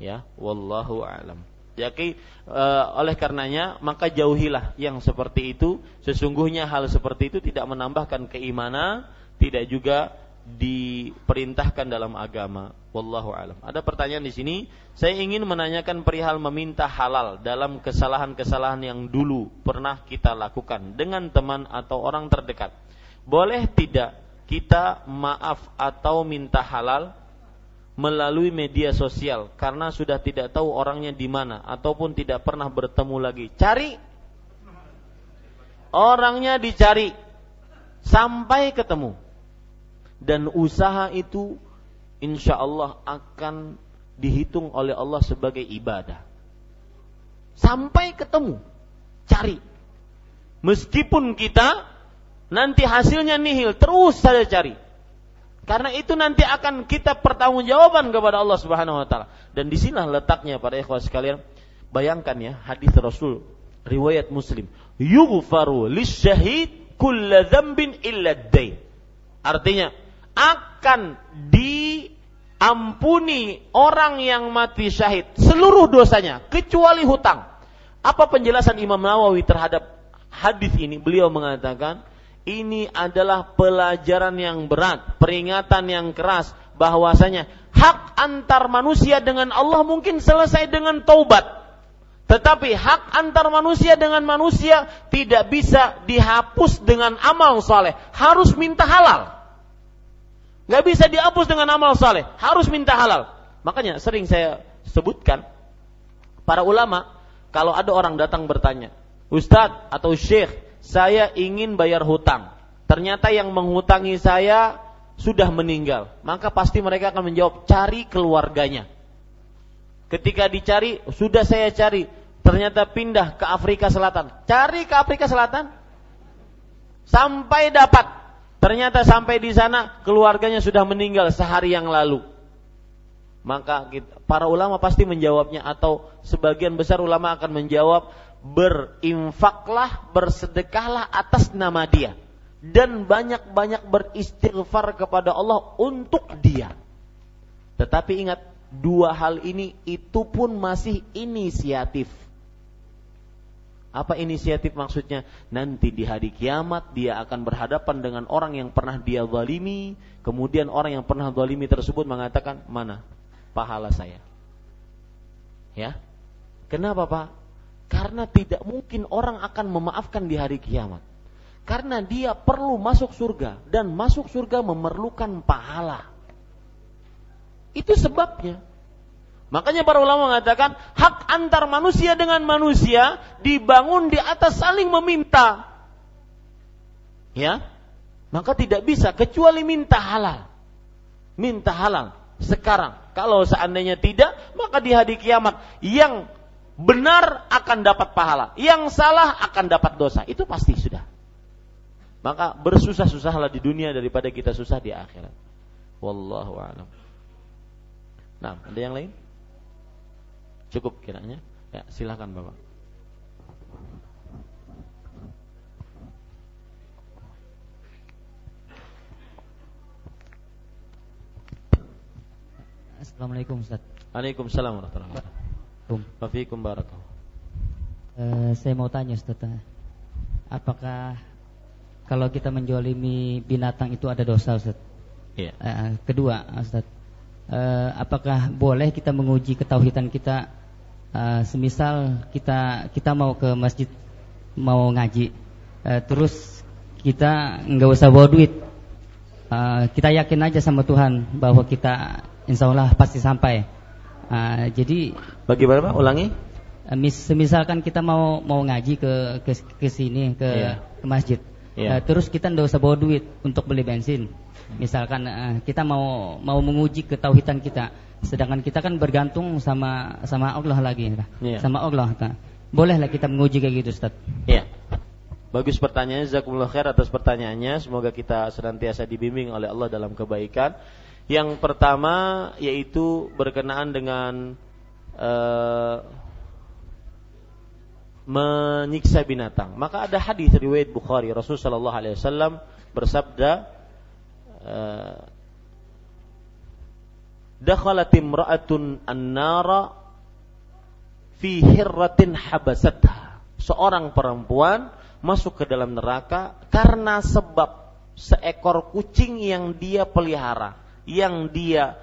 ya, wallahu alam. Jadi e, oleh karenanya maka jauhilah yang seperti itu. Sesungguhnya hal seperti itu tidak menambahkan keimanan, tidak juga diperintahkan dalam agama. Wallahu alam. Ada pertanyaan di sini. Saya ingin menanyakan perihal meminta halal dalam kesalahan-kesalahan yang dulu pernah kita lakukan dengan teman atau orang terdekat. Boleh tidak kita maaf atau minta halal melalui media sosial karena sudah tidak tahu orangnya di mana ataupun tidak pernah bertemu lagi. Cari orangnya dicari sampai ketemu dan usaha itu insya Allah akan dihitung oleh Allah sebagai ibadah. Sampai ketemu, cari. Meskipun kita nanti hasilnya nihil, terus saja cari. Karena itu nanti akan kita pertanggungjawaban kepada Allah Subhanahu wa taala. Dan di sinilah letaknya para ikhwah sekalian. Bayangkan ya hadis Rasul riwayat Muslim, yughfaru lisyahid kulla dzambin illa dain. Artinya, akan diampuni orang yang mati syahid seluruh dosanya kecuali hutang. Apa penjelasan Imam Nawawi terhadap hadis ini? Beliau mengatakan ini adalah pelajaran yang berat, peringatan yang keras bahwasanya hak antar manusia dengan Allah mungkin selesai dengan taubat. Tetapi hak antar manusia dengan manusia tidak bisa dihapus dengan amal soleh. Harus minta halal. Gak bisa dihapus dengan amal saleh, harus minta halal. Makanya sering saya sebutkan para ulama kalau ada orang datang bertanya, Ustadz atau Syekh, saya ingin bayar hutang. Ternyata yang menghutangi saya sudah meninggal. Maka pasti mereka akan menjawab, cari keluarganya. Ketika dicari, sudah saya cari. Ternyata pindah ke Afrika Selatan. Cari ke Afrika Selatan. Sampai dapat. Ternyata sampai di sana keluarganya sudah meninggal sehari yang lalu. Maka kita, para ulama pasti menjawabnya atau sebagian besar ulama akan menjawab berinfaklah, bersedekahlah atas nama dia dan banyak-banyak beristighfar kepada Allah untuk dia. Tetapi ingat, dua hal ini itu pun masih inisiatif. Apa inisiatif maksudnya? Nanti di hari kiamat dia akan berhadapan dengan orang yang pernah dia zalimi, kemudian orang yang pernah zalimi tersebut mengatakan, "Mana pahala saya?" Ya. Kenapa, Pak? Karena tidak mungkin orang akan memaafkan di hari kiamat. Karena dia perlu masuk surga dan masuk surga memerlukan pahala. Itu sebabnya. Makanya para ulama mengatakan hak antar manusia dengan manusia dibangun di atas saling meminta. Ya. Maka tidak bisa kecuali minta halal. Minta halal sekarang. Kalau seandainya tidak, maka di hari kiamat yang benar akan dapat pahala, yang salah akan dapat dosa. Itu pasti sudah. Maka bersusah-susahlah di dunia daripada kita susah di akhirat. Wallahu a'lam. Nah, ada yang lain? Cukup kiranya? Ya, silakan Bapak. Assalamualaikum Ustaz. Waalaikumsalam warahmatullahi wabarakatuh. Wafikum barakallahu. Uh, saya mau tanya Ustaz. Apakah kalau kita menjolimi binatang itu ada dosa Ustaz? Iya. Uh, kedua Ustaz, uh, apakah boleh kita menguji ketauhidan kita uh, semisal kita kita mau ke masjid mau ngaji uh, terus kita nggak usah bawa duit. Uh, kita yakin aja sama Tuhan bahwa kita insya Allah pasti sampai. Uh, jadi bagaimana Pak? Ulangi. uh, mis, misalkan kita mau mau ngaji ke ke, ke sini ke yeah. ke masjid yeah. uh, terus kita nggak usah bawa duit untuk beli bensin. Misalkan uh, kita mau mau menguji ketauhidan kita, sedangkan kita kan bergantung sama sama Allah lagi, ya. sama Allah. Nah. Bolehlah kita menguji kayak gitu, Ustaz. Iya. Bagus pertanyaannya, Zakumullah khair atas pertanyaannya. Semoga kita senantiasa dibimbing oleh Allah dalam kebaikan. Yang pertama yaitu berkenaan dengan uh, menyiksa binatang. Maka ada hadis riwayat Bukhari Rasulullah Shallallahu Alaihi Wasallam bersabda, Eh, dakhalat imra'atun an-nara fi hirratin habasatha. Seorang perempuan masuk ke dalam neraka karena sebab seekor kucing yang dia pelihara, yang dia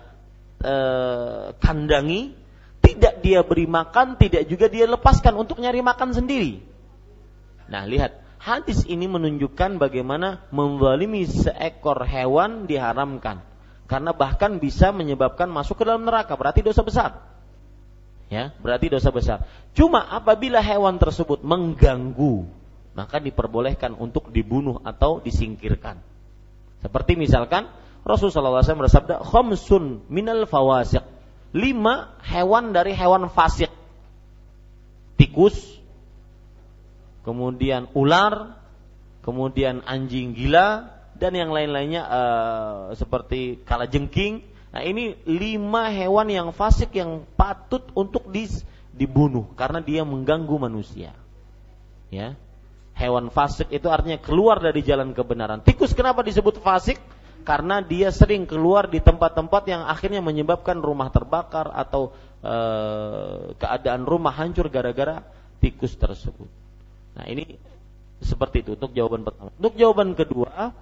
eh, kandangi, tidak dia beri makan, tidak juga dia lepaskan untuk nyari makan sendiri. Nah, lihat, hadis ini menunjukkan bagaimana menzalimi seekor hewan diharamkan. Karena bahkan bisa menyebabkan masuk ke dalam neraka, berarti dosa besar. Ya, berarti dosa besar. Cuma apabila hewan tersebut mengganggu, maka diperbolehkan untuk dibunuh atau disingkirkan. Seperti misalkan Rasulullah SAW bersabda, "Khamsun minal fawasiq." Lima hewan dari hewan fasik. Tikus, kemudian ular, kemudian anjing gila, dan yang lain-lainnya uh, seperti kalajengking. Nah ini lima hewan yang fasik yang patut untuk dis, dibunuh karena dia mengganggu manusia. Ya, hewan fasik itu artinya keluar dari jalan kebenaran. Tikus kenapa disebut fasik? Karena dia sering keluar di tempat-tempat yang akhirnya menyebabkan rumah terbakar atau e, keadaan rumah hancur gara-gara tikus tersebut. Nah ini seperti itu untuk jawaban pertama. Untuk jawaban kedua,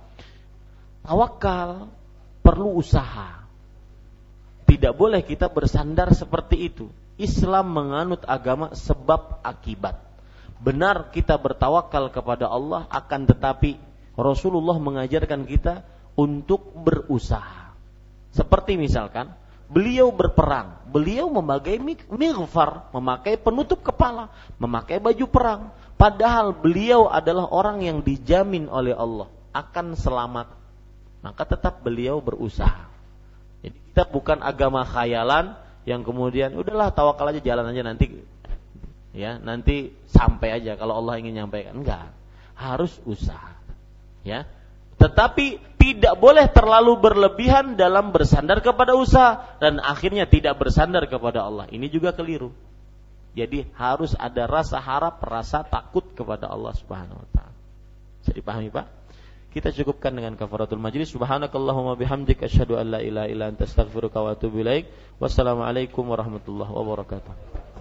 tawakal perlu usaha. Tidak boleh kita bersandar seperti itu. Islam menganut agama sebab akibat. Benar kita bertawakal kepada Allah akan tetapi Rasulullah mengajarkan kita untuk berusaha. Seperti misalkan beliau berperang, beliau memakai mighfar, memakai penutup kepala, memakai baju perang. Padahal beliau adalah orang yang dijamin oleh Allah akan selamat maka tetap beliau berusaha. Jadi kita bukan agama khayalan yang kemudian udahlah tawakal aja jalan aja nanti ya nanti sampai aja kalau Allah ingin nyampaikan. Enggak. Harus usaha ya. Tetapi tidak boleh terlalu berlebihan dalam bersandar kepada usaha dan akhirnya tidak bersandar kepada Allah. Ini juga keliru. Jadi harus ada rasa harap rasa takut kepada Allah Subhanahu wa taala. Bisa dipahami Pak kita cukupkan dengan kafaratul majlis. Subhanakallahumma bihamdik asyhadu an la ilaha illa anta astaghfiruka wa atubu ilaik. Wassalamualaikum warahmatullahi wabarakatuh.